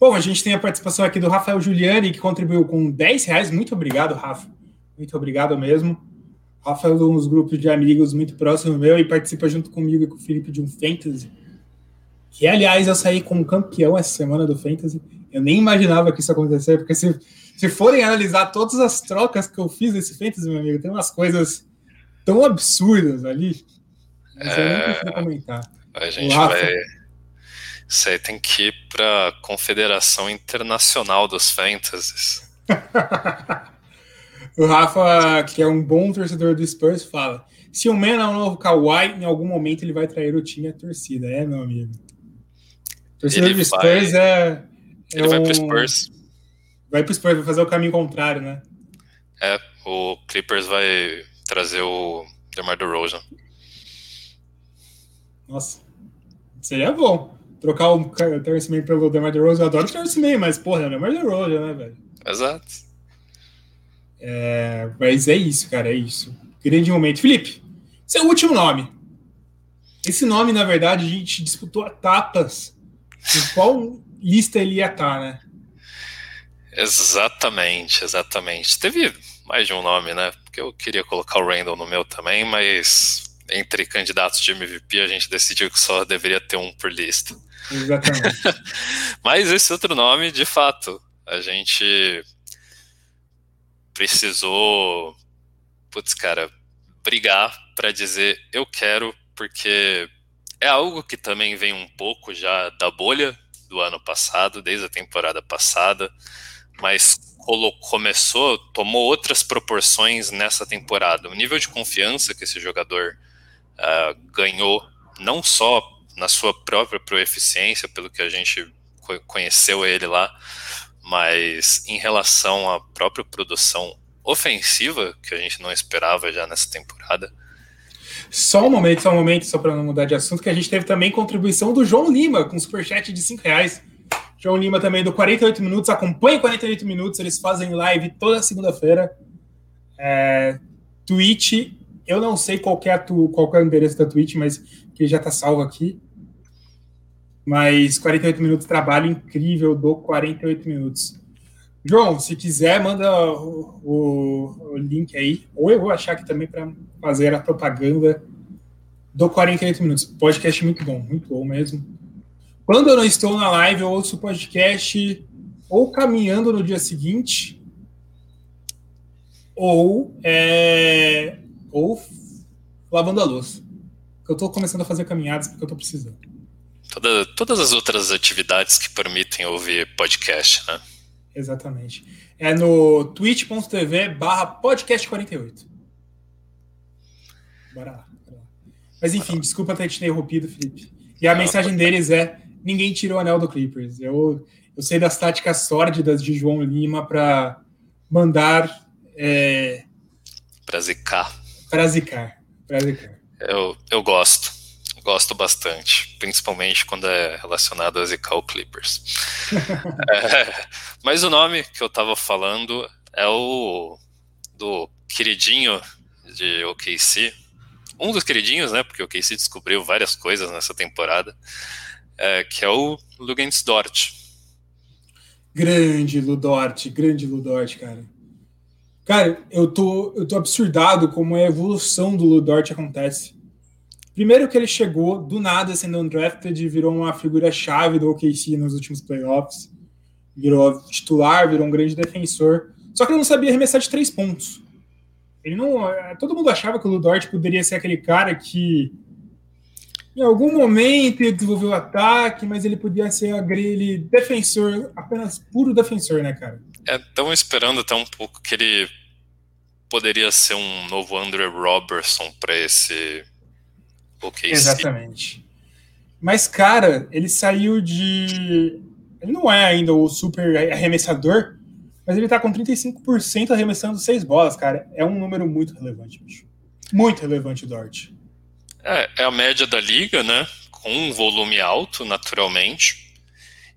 Bom, a gente tem a participação aqui do Rafael Giuliani, que contribuiu com 10 reais. Muito obrigado, Rafa. Muito obrigado mesmo. Rafael é um dos grupos de amigos muito próximo meu e participa junto comigo e com o Felipe de um Fantasy. Que, aliás, eu saí como campeão essa semana do Fantasy. Eu nem imaginava que isso acontecesse, porque se, se forem analisar todas as trocas que eu fiz nesse Fantasy, meu amigo, tem umas coisas tão absurdas ali. Mas eu não consigo comentar. A gente Rafa, vai. Isso aí tem que ir para a Confederação Internacional dos Fantasies. <laughs> o Rafa, que é um bom torcedor do Spurs, fala: se o Man é um novo Kawhi, em algum momento ele vai trair o time e a torcida. É, meu amigo. Torcedor ele do Spurs vai... é ele é vai pro Spurs. Vai pro Spurs, vai fazer o caminho contrário, né? É, o Clippers vai trazer o DeMar DeRozan. Nossa, seria bom. Trocar o Terence Mann pelo DeMar DeRozan. Eu adoro o Terence Mann, mas, porra, é o DeMar DeRozan, né, velho? Exato. É, mas é isso, cara, é isso. Grande momento. Felipe, seu último nome. Esse nome, na verdade, a gente disputou etapas. Em qual lista ele ia estar, tá, né? Exatamente, exatamente. Teve mais de um nome, né? Porque eu queria colocar o Randall no meu também, mas entre candidatos de MVP a gente decidiu que só deveria ter um por lista. Exatamente. <laughs> mas esse outro nome, de fato, a gente precisou, putz, cara, brigar para dizer eu quero, porque é algo que também vem um pouco já da bolha do ano passado, desde a temporada passada, mas começou, tomou outras proporções nessa temporada. O nível de confiança que esse jogador uh, ganhou, não só na sua própria proeficiência, pelo que a gente conheceu ele lá, mas em relação à própria produção ofensiva, que a gente não esperava já nessa temporada, só um momento, só um momento, só para não mudar de assunto, que a gente teve também contribuição do João Lima, com superchat de 5 reais. João Lima também do 48 Minutos, acompanha 48 Minutos, eles fazem live toda segunda-feira. É, Twitch, eu não sei qual é, tu, qual é o endereço da Twitch, mas que já está salvo aqui. Mas 48 Minutos, trabalho incrível do 48 Minutos. João, se quiser, manda o, o, link aí, ou eu vou achar aqui também para fazer a propaganda do 48 minutos. Podcast muito bom, muito bom mesmo. Quando eu não estou na live, eu ouço o podcast ou caminhando no dia seguinte, ou, é, ou lavando a louça. Eu estou começando a fazer caminhadas porque eu estou precisando. Toda, todas as outras atividades que permitem ouvir podcast, né? Exatamente. É no twitch.tv barra podcast48. Bora lá, bora lá. Mas enfim, desculpa ter te interrompido, Felipe. E a mensagem deles é: ninguém tirou o anel do Clippers. Eu, eu sei das táticas sórdidas de João Lima para mandar. É... Para zicar. Para zicar. Pra zicar. Eu, eu gosto. Gosto bastante, principalmente quando é relacionado a zicar o Clippers. <laughs> é, mas o nome que eu tava falando é o do queridinho de OKC. Um dos queridinhos, né? Porque o OKC descobriu várias coisas nessa temporada. É, que é o Lugens Dort. Grande Ludort, grande Ludort, cara. Cara, eu tô, eu tô absurdado como a evolução do Ludort acontece. Primeiro que ele chegou do nada sendo undrafted e virou uma figura-chave do OKC nos últimos playoffs virou titular, virou um grande defensor. Só que ele não sabia arremessar de três pontos. Ele não. É, todo mundo achava que o Ludort poderia ser aquele cara que em algum momento ele desenvolveu o ataque, mas ele podia ser aquele defensor, apenas puro defensor, né, cara? É, estão esperando até um pouco que ele poderia ser um novo Andrew Robertson para esse OKC. Exatamente. Mas, cara, ele saiu de ele não é ainda o super arremessador, mas ele tá com 35% arremessando seis bolas, cara. É um número muito relevante, bicho. Muito relevante, Dort. É, é a média da liga, né? Com um volume alto, naturalmente.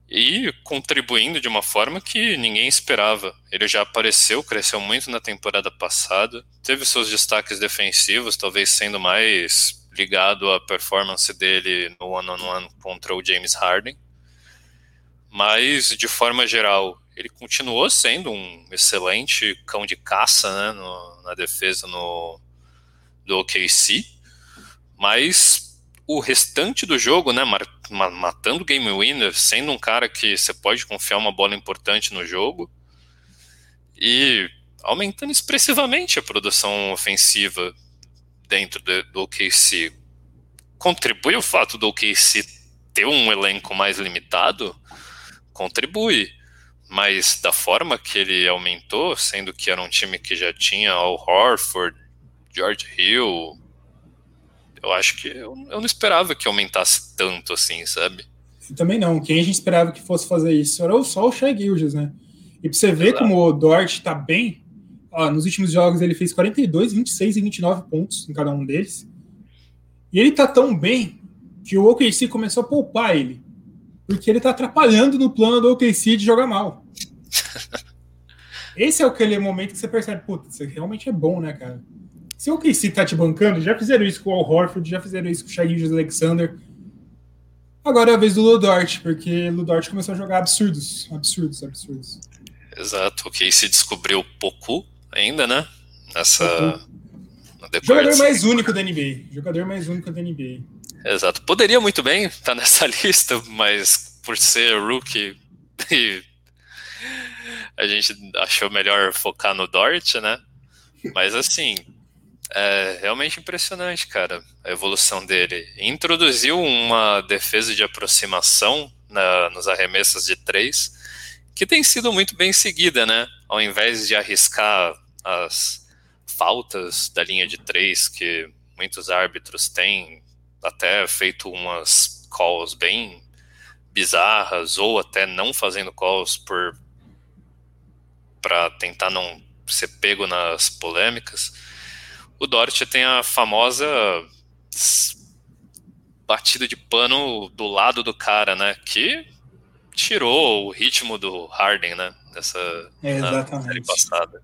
e contribuindo de uma forma que ninguém esperava. Ele já apareceu, cresceu muito na temporada passada, teve seus destaques defensivos, talvez sendo mais ligado à performance dele no one-on-one -on -one contra o James Harden. Mas, de forma geral, ele continuou sendo um excelente cão de caça né, no, na defesa no, do OKC, mas o restante do jogo, né, matando o game winner, sendo um cara que você pode confiar uma bola importante no jogo e aumentando expressivamente a produção ofensiva dentro do, do OKC. Contribui o fato do OKC ter um elenco mais limitado? Contribui. Mas da forma que ele aumentou, sendo que era um time que já tinha Al Horford, George Hill, eu acho que eu, eu não esperava que aumentasse tanto assim, sabe? Eu também não. Quem a gente esperava que fosse fazer isso era só o Shai Gilgis, né? E pra você ver como o Dort tá bem, ó, nos últimos jogos ele fez 42, 26 e 29 pontos em cada um deles. E ele tá tão bem que o OKC começou a poupar ele. Porque ele tá atrapalhando no plano do OKC de jogar mal. <laughs> Esse é aquele momento que você percebe, puta, isso realmente é bom, né, cara? Se o OKC tá te bancando, já fizeram isso com o Al Horford, já fizeram isso com o Shai Alexander. Agora é a vez do Ludort, porque o Ludort começou a jogar absurdos, absurdos, absurdos. Exato, o OKC descobriu pouco ainda, né? Nessa... Jogador mais único da NBA. Jogador mais único da NBA. Exato. Poderia muito bem estar nessa <laughs> lista, mas por ser rookie a gente achou melhor focar no Dort, né? Mas assim, é realmente impressionante, cara, a evolução dele. Introduziu uma defesa de aproximação na, nos arremessos de três, que tem sido muito bem seguida, né? Ao invés de arriscar as faltas da linha de três que muitos árbitros têm até feito umas calls bem bizarras ou até não fazendo calls por para tentar não ser pego nas polêmicas o Dortch tem a famosa batida de pano do lado do cara, né? Que tirou o ritmo do Harden, né? Dessa é, série passada.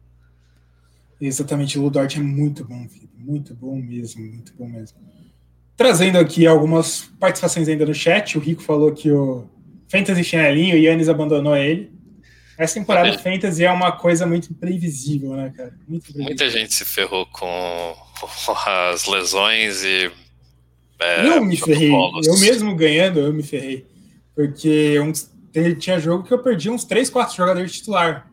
Exatamente, o Dort é muito bom, Felipe. Muito bom mesmo, muito bom mesmo. Trazendo aqui algumas participações ainda no chat, o Rico falou que o Fantasy chinelinho, o Yannis abandonou ele. Essa temporada é. Fantasy é uma coisa muito imprevisível, né, cara? Muita gente se ferrou com <laughs> as lesões e. É, eu me ferrei. Eu mesmo ganhando, eu me ferrei. Porque uns, tinha jogo que eu perdi uns 3, 4 jogadores titular.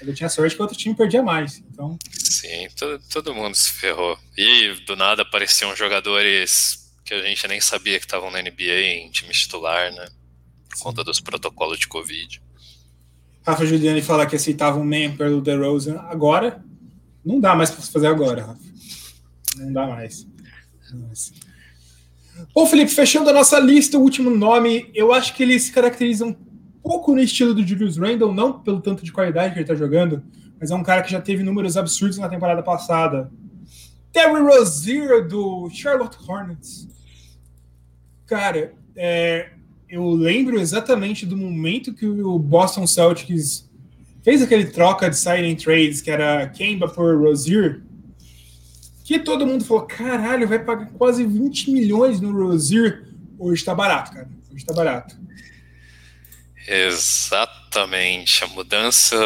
Eu tinha sorte que o outro time perdia mais. Então... Sim, todo, todo mundo se ferrou. E do nada apareciam jogadores que a gente nem sabia que estavam na NBA em time titular, né? Por conta dos protocolos de Covid. Rafa Juliani fala que aceitava um man pelo DeRozan agora. Não dá mais para fazer agora, Rafa. Não dá mais. Bom, Felipe, fechando a nossa lista, o último nome, eu acho que ele se caracteriza um pouco no estilo do Julius Randle, não pelo tanto de qualidade que ele está jogando, mas é um cara que já teve números absurdos na temporada passada. Terry Rozier, do Charlotte Hornets. Cara, é, eu lembro exatamente do momento que o Boston Celtics fez aquele troca de signing trades, que era Kemba por Rozier, que todo mundo falou, caralho, vai pagar quase 20 milhões no Rozier. Hoje tá barato, cara. Hoje tá barato. Exatamente. A mudança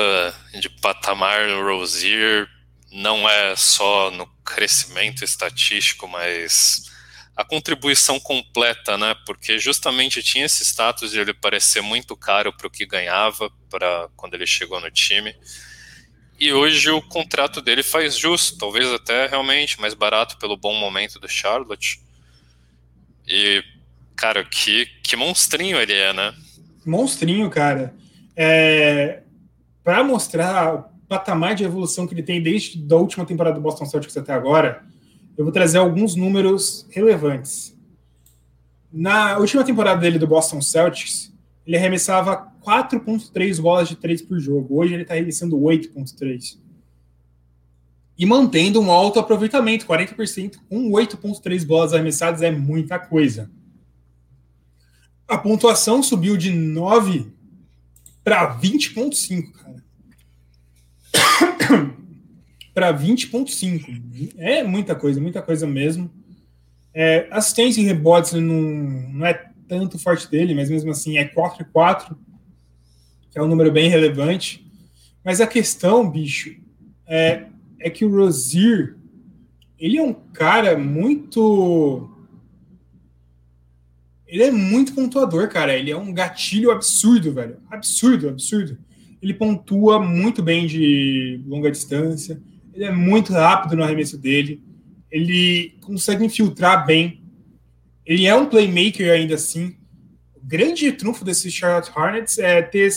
de patamar no Rozier não é só no crescimento estatístico, mas a contribuição completa, né? Porque justamente tinha esse status de ele parecer muito caro para o que ganhava para quando ele chegou no time. E hoje o contrato dele faz justo, talvez até realmente mais barato pelo bom momento do Charlotte. E, cara, que, que monstrinho ele é, né? Monstrinho, cara. É, para mostrar o patamar de evolução que ele tem desde a última temporada do Boston Celtics até agora, eu vou trazer alguns números relevantes. Na última temporada dele do Boston Celtics, ele arremessava 4.3 bolas de 3 por jogo. Hoje ele está arremessando 8.3. E mantendo um alto aproveitamento, 40%, com 8.3 bolas arremessadas é muita coisa. A pontuação subiu de 9 para 20,5, cara. <coughs> para 20,5. É muita coisa, muita coisa mesmo. É, assistência e rebotes não, não é tanto forte dele, mas mesmo assim é 4 e 4, que é um número bem relevante. Mas a questão, bicho, é, é que o Rozier, ele é um cara muito ele é muito pontuador, cara. Ele é um gatilho absurdo, velho. Absurdo, absurdo. Ele pontua muito bem de longa distância. Ele é muito rápido no arremesso dele. Ele consegue infiltrar bem. Ele é um playmaker ainda assim. O grande trunfo desse Charlotte Hornets é ter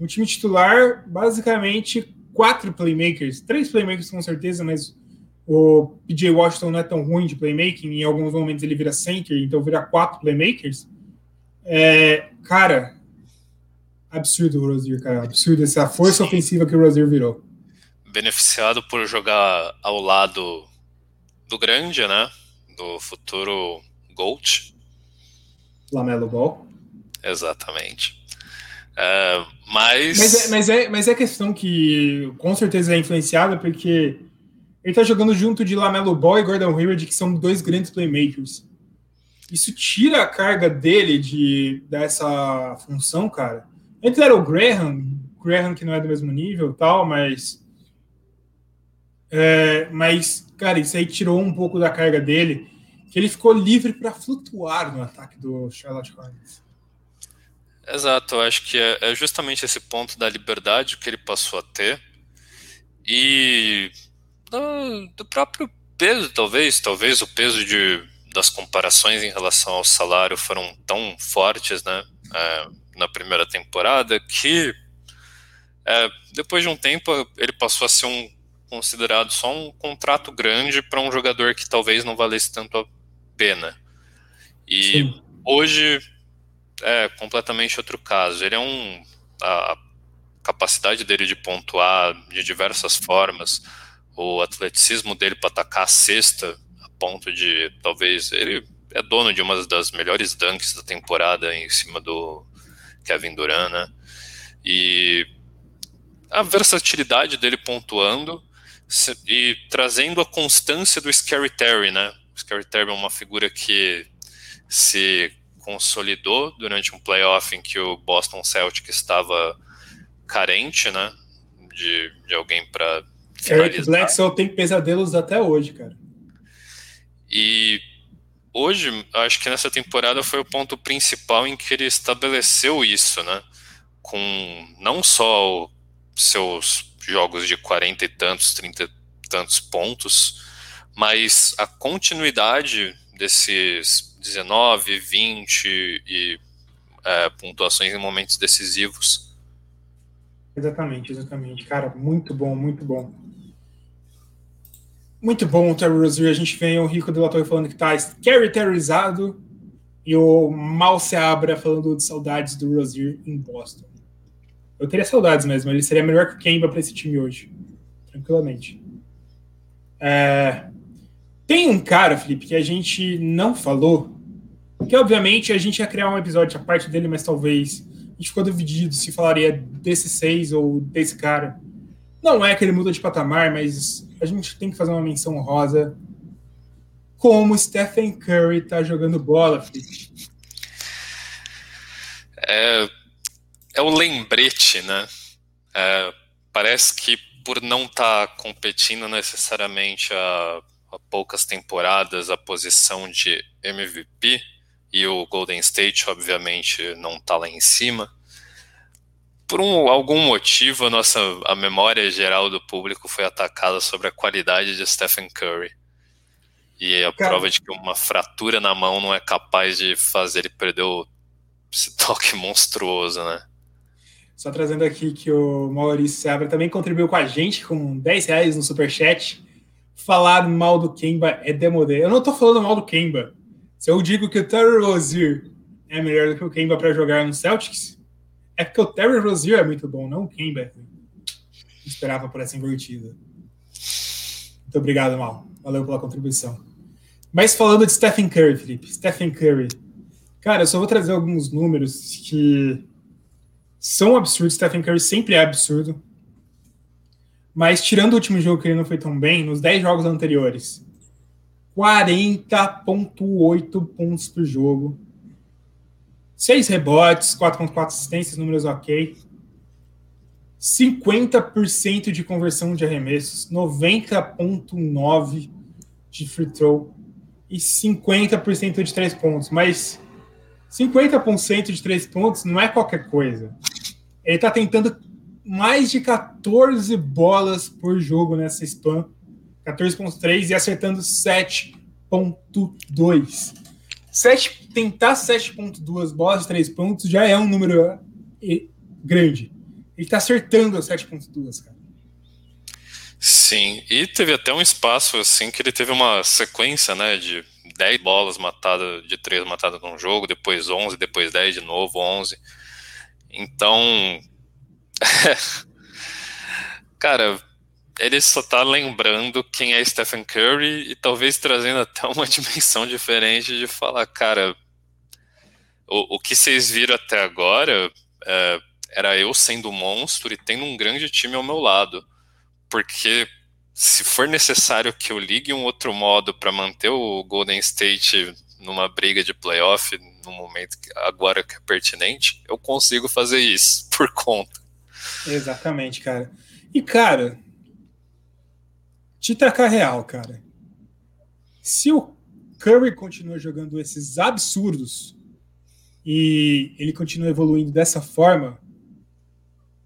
um time titular basicamente quatro playmakers. Três playmakers com certeza, mas o PJ Washington não é tão ruim de playmaking, em alguns momentos ele vira center, então vira quatro playmakers. É, cara, absurdo o Rozier, cara, absurdo essa força Sim. ofensiva que o Rozier virou. Beneficiado por jogar ao lado do grande, né, do futuro Gold. Lamelo Ball. Exatamente. É, mas... Mas, é, mas, é, mas é questão que com certeza é influenciada porque ele tá jogando junto de Lamelo Ball e Gordon Hayward, que são dois grandes playmakers. Isso tira a carga dele de dessa função, cara. Antes era o Graham, Graham que não é do mesmo nível, tal, mas é, mas cara, isso aí tirou um pouco da carga dele, que ele ficou livre para flutuar no ataque do Charlotte Hornets. Exato, eu acho que é, é justamente esse ponto da liberdade que ele passou a ter. E do, do próprio peso, talvez, talvez o peso de, das comparações em relação ao salário foram tão fortes, né, é, na primeira temporada que é, depois de um tempo ele passou a ser um considerado só um contrato grande para um jogador que talvez não valesse tanto a pena. E Sim. hoje é completamente outro caso. Ele é um a capacidade dele de pontuar de diversas formas, o atleticismo dele para atacar a cesta, a ponto de talvez ele é dono de uma das melhores dunks da temporada em cima do Kevin Durant, né? E a versatilidade dele pontuando e trazendo a constância do Scary Terry, né? O Scary Terry é uma figura que se consolidou durante um playoff em que o Boston Celtic estava carente, né? De, de alguém para Eric Bledsoe tem pesadelos até hoje, cara. E hoje, acho que nessa temporada foi o ponto principal em que ele estabeleceu isso, né? Com não só seus jogos de 40 e tantos, 30 e tantos pontos, mas a continuidade desses 19, 20 e é, pontuações em momentos decisivos. Exatamente, exatamente. Cara, muito bom, muito bom. Muito bom o Terry Rozier. A gente vem o Rico de Torre falando que tá caracterizado e o Mal Seabra falando de saudades do Rozier em Boston. Eu teria saudades mesmo. Ele seria melhor que o Kemba para esse time hoje. Tranquilamente. É... Tem um cara, Felipe, que a gente não falou, que obviamente a gente ia criar um episódio à parte dele, mas talvez a gente ficou dividido se falaria desse seis ou desse cara. Não é que ele muda de patamar, mas a gente tem que fazer uma menção rosa. Como Stephen Curry tá jogando bola, Felipe. É, é o lembrete, né? É, parece que por não estar tá competindo necessariamente a poucas temporadas a posição de MVP, e o Golden State, obviamente, não está lá em cima por um, algum motivo, a nossa a memória geral do público foi atacada sobre a qualidade de Stephen Curry. E a Cara. prova de que uma fratura na mão não é capaz de fazer ele perder o, esse <laughs> toque monstruoso, né? Só trazendo aqui que o Maurício Seabra também contribuiu com a gente com 10 reais no Superchat. Falar mal do Kemba é demodé. Eu não tô falando mal do Kemba. Se eu digo que o Terry Rozier é melhor do que o Kemba para jogar no Celtics, é porque o Terry Rozier é muito bom, não o Kemba. Esperava por essa invertida. Muito obrigado, Mal. Valeu pela contribuição. Mas falando de Stephen Curry, Felipe. Stephen Curry. Cara, eu só vou trazer alguns números que são absurdos. Stephen Curry sempre é absurdo. Mas tirando o último jogo que ele não foi tão bem, nos 10 jogos anteriores, 40,8 pontos por jogo. 6 rebotes, 4,4 assistências, números ok. 50% de conversão de arremessos, 90,9% de free throw e 50% de 3 pontos. Mas 50% de 3 pontos não é qualquer coisa. Ele está tentando mais de 14 bolas por jogo nessa spam. 14.3 e acertando 7.2. 7, tentar 7.2 bolas de 3 pontos já é um número grande. Ele está acertando as 7.2, cara. Sim, e teve até um espaço assim que ele teve uma sequência, né, de 10 bolas matadas, de 3 matadas num jogo, depois 11, depois 10 de novo, 11. Então, <laughs> cara, ele só tá lembrando quem é Stephen Curry e talvez trazendo até uma <laughs> dimensão diferente de falar, cara, o, o que vocês viram até agora é, era eu sendo um monstro e tendo um grande time ao meu lado. Porque se for necessário que eu ligue um outro modo para manter o Golden State numa briga de playoff, no momento que, agora que é pertinente, eu consigo fazer isso <laughs> por conta. Exatamente, cara. E, cara, te tacar real, cara. Se o Curry continua jogando esses absurdos e ele continua evoluindo dessa forma,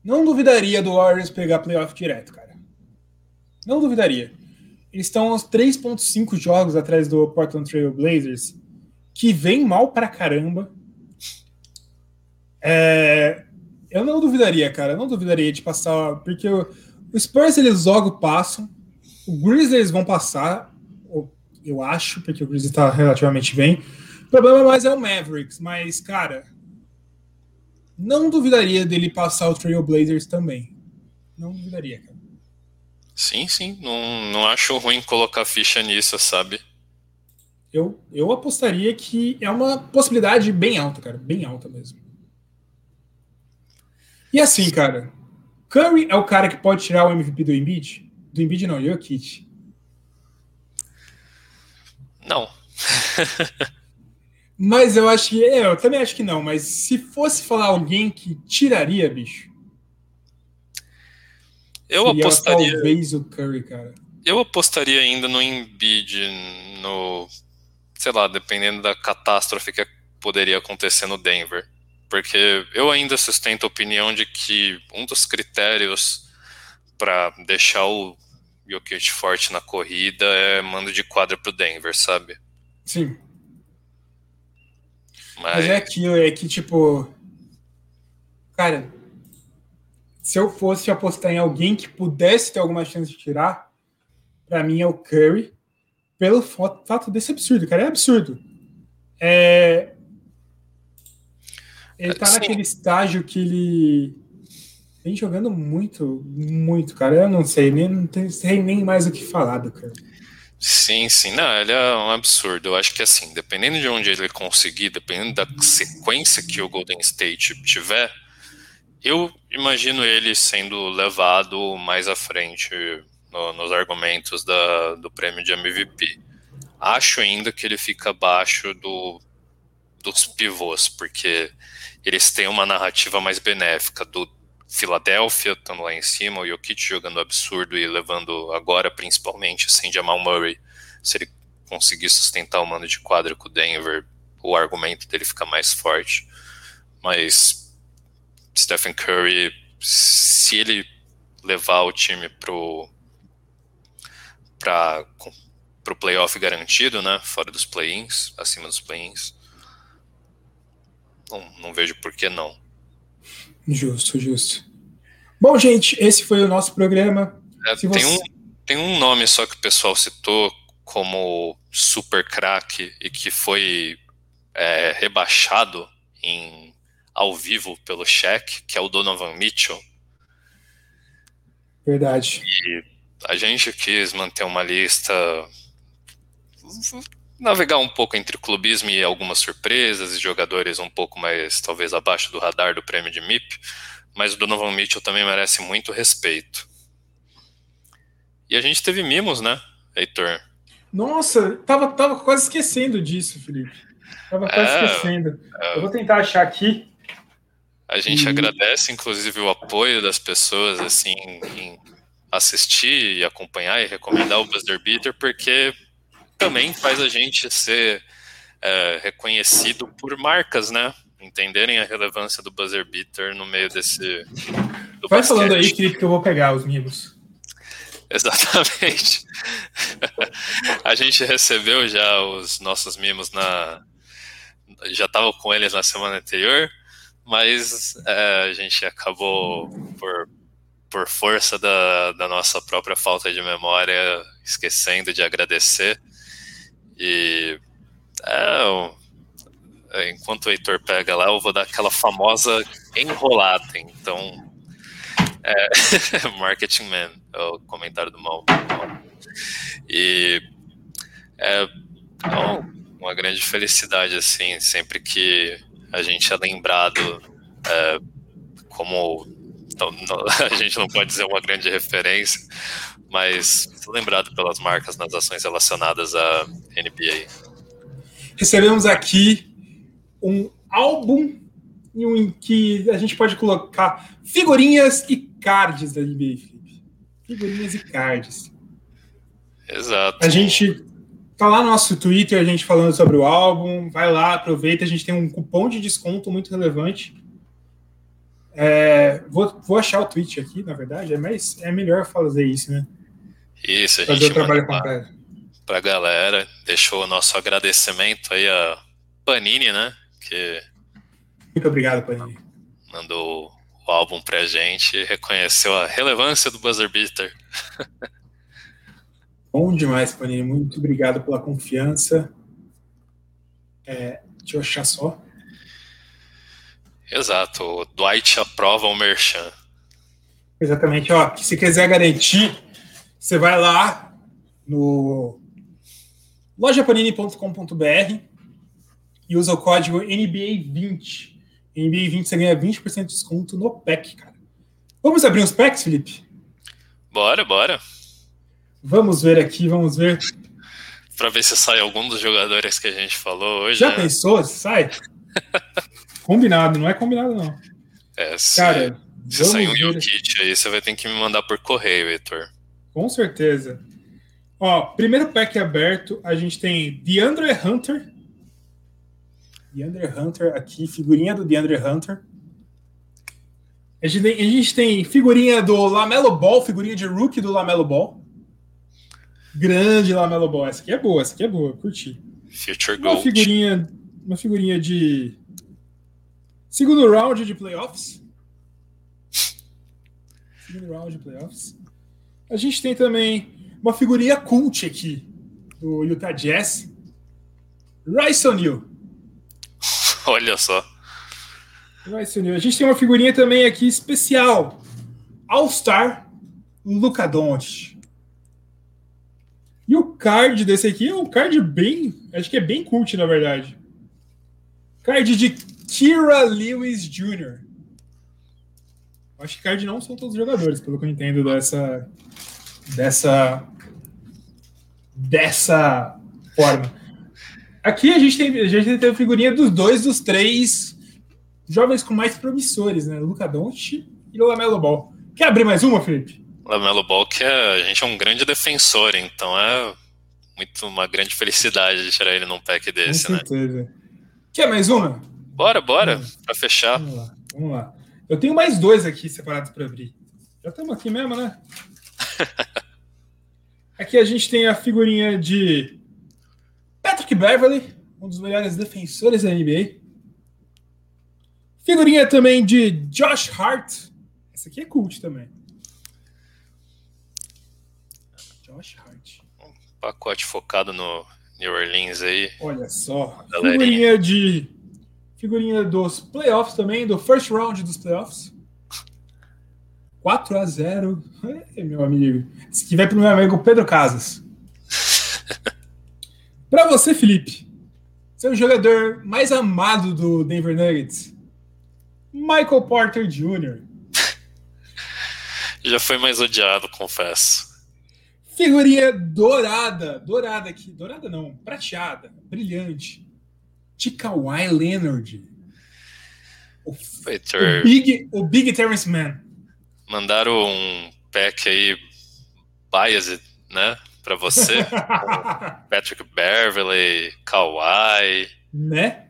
não duvidaria do Warriors pegar playoff direto, cara. Não duvidaria. Eles estão aos 3.5 jogos atrás do Portland Trail Blazers, que vem mal pra caramba. É, eu não duvidaria, cara. Não duvidaria de passar, porque o, o Spurs eles logo passam. O Grizzlies vão passar, eu acho, porque o Grizzlies está relativamente bem. O problema mais é o Mavericks, mas, cara, não duvidaria dele passar o Trailblazers também. Não duvidaria, cara. Sim, sim. Não, não acho ruim colocar ficha nisso, sabe? Eu, eu apostaria que é uma possibilidade bem alta, cara. Bem alta mesmo. E assim, cara. Curry é o cara que pode tirar o MVP do Embiid? Do Embiid não, Jokic. Não. <laughs> Mas eu acho que. É, eu também acho que não, mas se fosse falar alguém que tiraria, bicho. Eu apostaria. Talvez o Curry, cara. Eu apostaria ainda no Embiid, no. Sei lá, dependendo da catástrofe que poderia acontecer no Denver. Porque eu ainda sustento a opinião de que um dos critérios para deixar o Jokic forte na corrida é mando de quadra pro Denver, sabe? Sim. Mas... Mas é aquilo, é que, tipo. Cara, se eu fosse apostar em alguém que pudesse ter alguma chance de tirar, para mim é o Curry, pelo fato desse absurdo, cara. É absurdo. É... Ele tá Sim. naquele estágio que ele vem jogando muito, muito, cara. Eu não sei, nem, não sei nem mais o que falar do Curry. Sim, sim. Não, ele é um absurdo. Eu acho que assim, dependendo de onde ele conseguir, dependendo da sequência que o Golden State tiver, eu imagino ele sendo levado mais à frente no, nos argumentos da, do prêmio de MVP. Acho ainda que ele fica abaixo do, dos pivôs, porque eles têm uma narrativa mais benéfica do Filadélfia estando lá em cima, o Jokic jogando absurdo e levando agora principalmente sem Jamal Murray, se ele conseguir sustentar o mano de quadra com o Denver, o argumento dele fica mais forte. Mas Stephen Curry, se ele levar o time pro para pro playoff garantido, né, fora dos play-ins, acima dos play-ins, não, não vejo por que não. Justo, justo. Bom, gente, esse foi o nosso programa. É, tem, você... um, tem um nome só que o pessoal citou como super craque e que foi é, rebaixado em ao vivo pelo Shaq, que é o Donovan Mitchell. Verdade. E a gente quis manter uma lista navegar um pouco entre o clubismo e algumas surpresas e jogadores um pouco mais, talvez, abaixo do radar do prêmio de MIP, mas o Donovan Mitchell também merece muito respeito. E a gente teve mimos, né, Heitor? Nossa, tava, tava quase esquecendo disso, Felipe. Tava quase é, esquecendo. É... Eu vou tentar achar aqui. A gente e... agradece, inclusive, o apoio das pessoas, assim, em assistir e acompanhar e recomendar o Buzzer Beater, porque também faz a gente ser é, reconhecido por marcas, né? Entenderem a relevância do buzzer beater no meio desse. Vai basquete. falando aí, Felipe, que eu vou pegar os mimos. Exatamente. <laughs> a gente recebeu já os nossos mimos na. Já estava com eles na semana anterior, mas é, a gente acabou por, por força da, da nossa própria falta de memória, esquecendo de agradecer. E é, enquanto o Heitor pega lá, eu vou dar aquela famosa enrolada. Então, é, <laughs> Marketing Man, é o comentário do mal. E é então, uma grande felicidade, assim, sempre que a gente é lembrado é, como. Não, <laughs> a gente não pode dizer uma grande referência, mas lembrado pelas marcas nas ações relacionadas à NBA. Recebemos aqui um álbum em que a gente pode colocar figurinhas e cards da NBA, Felipe. Figurinhas e cards. Exato. A gente tá lá no nosso Twitter, a gente falando sobre o álbum. Vai lá, aproveita. A gente tem um cupom de desconto muito relevante. É, vou, vou achar o tweet aqui, na verdade, é, mais, é melhor fazer isso, né? Isso, a gente trabalho completo. Pra galera, deixou o nosso agradecimento aí a Panini, né? Que Muito obrigado, Panini. Mandou o álbum pra gente e reconheceu a relevância do Buzzer Beater. <laughs> Bom demais, Panini. Muito obrigado pela confiança. É, deixa eu achar só. Exato. O Dwight aprova o Merchan. Exatamente. Ó, se quiser garantir você vai lá no lojapanini.com.br e usa o código NBA20. NBA20 você ganha 20% de desconto no pack, cara. Vamos abrir uns packs, Felipe? Bora, bora. Vamos ver aqui, vamos ver. Pra ver se sai algum dos jogadores que a gente falou hoje. Já né? pensou? Sai? <laughs> combinado, não é combinado, não. É, se, Cara, se sair um Jokic aí, você vai ter que me mandar por correio, Heitor. Com certeza. Ó, primeiro pack aberto, a gente tem DeAndre Hunter. DeAndre Hunter aqui, figurinha do DeAndre Hunter. A gente, tem, a gente tem figurinha do Lamelo Ball, figurinha de rookie do Lamelo Ball. Grande Lamelo Ball. Essa aqui é boa, essa aqui é boa, curti. Future uma Gold. Figurinha, uma figurinha de segundo round de playoffs. Segundo round de playoffs. A gente tem também uma figurinha cult aqui do Utah Jazz. Rice O'Neal. <laughs> Olha só. Rice O'Neal. A gente tem uma figurinha também aqui especial. All-Star Luca Doncic. E o card desse aqui é um card bem, acho que é bem cult na verdade. Card de Kira Lewis Jr. Acho que card não são todos os jogadores, pelo que eu entendo dessa dessa dessa forma. Aqui a gente tem a gente tem a figurinha dos dois dos três jovens com mais promissores, né? Luca Doncic e o Lamelo Ball. Quer abrir mais uma, Felipe? Lamelo Ball que é, a gente é um grande defensor, então é muito uma grande felicidade de tirar ele num pack desse, com né? certeza. né? Quer mais uma? Bora, bora, para fechar. Vamos lá, vamos lá. Eu tenho mais dois aqui separados para abrir. Já estamos aqui mesmo, né? <laughs> Aqui a gente tem a figurinha de Patrick Beverly, um dos melhores defensores da NBA. Figurinha também de Josh Hart. Essa aqui é cult também. Josh Hart. Um pacote focado no New Orleans aí. Olha só. Figurinha de. Figurinha dos playoffs também, do first round dos playoffs. 4 a 0 é, meu amigo. Esse aqui vai para o meu amigo Pedro Casas. <laughs> Para você, Felipe, seu jogador mais amado do Denver Nuggets, Michael Porter Jr. <laughs> Já foi mais odiado, confesso. Figurinha dourada, dourada aqui, dourada não, prateada, brilhante, de Kawhi Leonard. O, o, Big, o Big Terrence Man. Mandaram um pack aí, biased, né? Pra você. <laughs> Patrick Beverly, Kawhi. Né?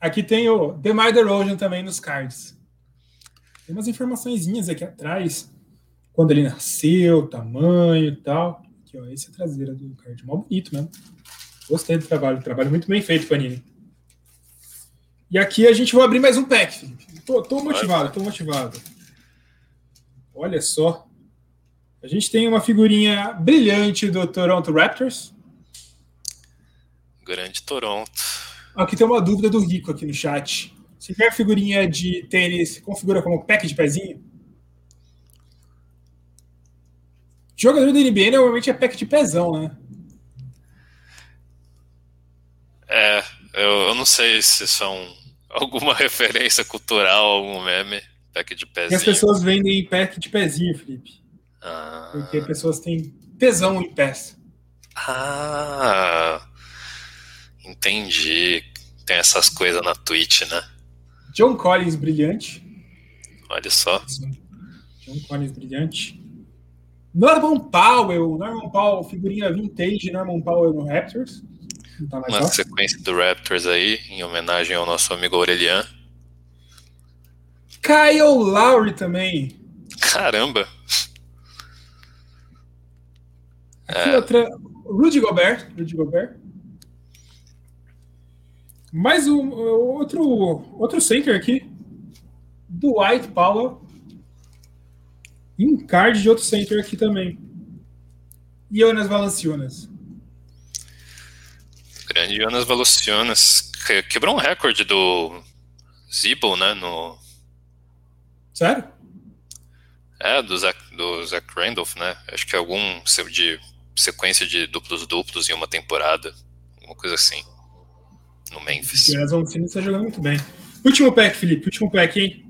Aqui tem o DeMar DeRozan também nos cards. Tem umas informações aqui atrás. Quando ele nasceu, tamanho e tal. Aqui, ó, esse é a traseira do card. Mó bonito mesmo. Gostei do trabalho. Trabalho muito bem feito, Panini. E aqui a gente vai abrir mais um pack, Felipe. Tô, tô motivado, tô motivado. Olha só. A gente tem uma figurinha brilhante do Toronto Raptors. Grande Toronto. Aqui tem uma dúvida do Rico aqui no chat. Se quer figurinha de tênis, configura como pack de pezinho? Jogador da NBA normalmente é pack de pezão, né? É, eu, eu não sei se são alguma <laughs> referência cultural, algum meme, pack de pezinho. E as pessoas vendem pack de pezinho, Felipe. Ah. Porque pessoas têm tesão em pés. Ah, entendi. Tem essas coisas na Twitch, né? John Collins brilhante. Olha só. John Collins brilhante. Norman Powell, Norman Powell, figurinha vintage Norman Powell no Raptors. Tá Uma sequência do Raptors aí, em homenagem ao nosso amigo Aurelian. Kyle Lowry também. Caramba! Aqui é. outra. Rudy Gobert. Rudy Gobert. Mais um outro, outro center aqui. Dwight Powell. E um card de outro center aqui também. Jonas Valanciunas. Grande Jonas Valanciunas. Quebrou um recorde do Zibble, né? No... Sério? É, do Zach, do Zach Randolph, né? Acho que é algum de sequência de duplos-duplos em uma temporada. Uma coisa assim. No Memphis. O está jogando muito bem. Último pack, Felipe. Último pack, hein?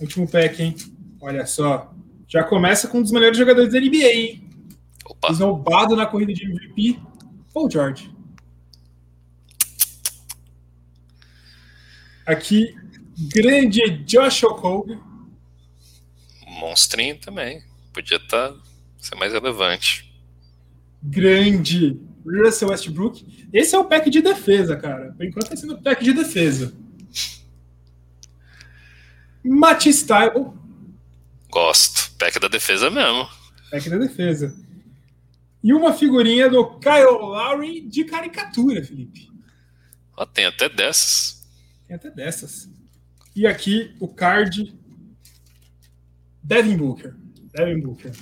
Último pack, hein? Olha só. Já começa com um dos melhores jogadores da NBA, hein? Opa. Na corrida de MVP, Paul George. Aqui, grande Josh Okogie. Monstrinho também. Podia estar tá, ser mais relevante. Grande Russell Westbrook. Esse é o pack de defesa, cara. Por enquanto está sendo o pack de defesa. Matisse Style. Gosto. Pack da defesa mesmo. Pack da defesa. E uma figurinha do Kyle Lowry de caricatura, Felipe. Ó, tem até dessas. Tem até dessas. E aqui o card Devin Booker. Devin Booker.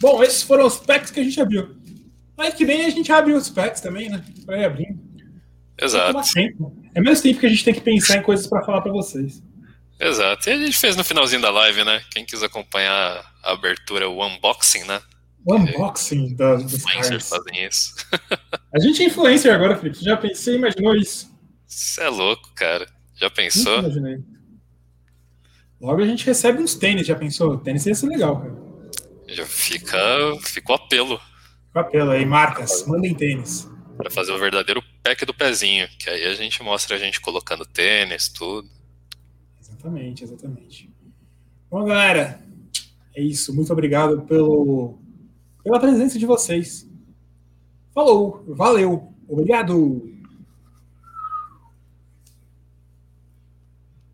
Bom, esses foram os packs que a gente abriu. Mas que bem a gente abriu os packs também, né? Vai abrindo. Exato. É menos tempo que a gente tem que pensar em coisas para falar para vocês. Exato. E a gente fez no finalzinho da live, né? Quem quiser acompanhar a abertura, o unboxing, né? O unboxing das, dos Influencers fazem isso. <laughs> a gente é influencer agora, Felipe. Já pensei, imaginou isso? Você é louco, cara. Já pensou? Logo a gente recebe uns tênis, já pensou? Tênis ia ser legal, cara. Já fica, o apelo. Fica o apelo aí, marcas, mandem tênis. Para fazer o verdadeiro pack do pezinho, que aí a gente mostra a gente colocando tênis, tudo. Exatamente, exatamente. Bom, galera, é isso. Muito obrigado pelo, pela presença de vocês. Falou, valeu, obrigado.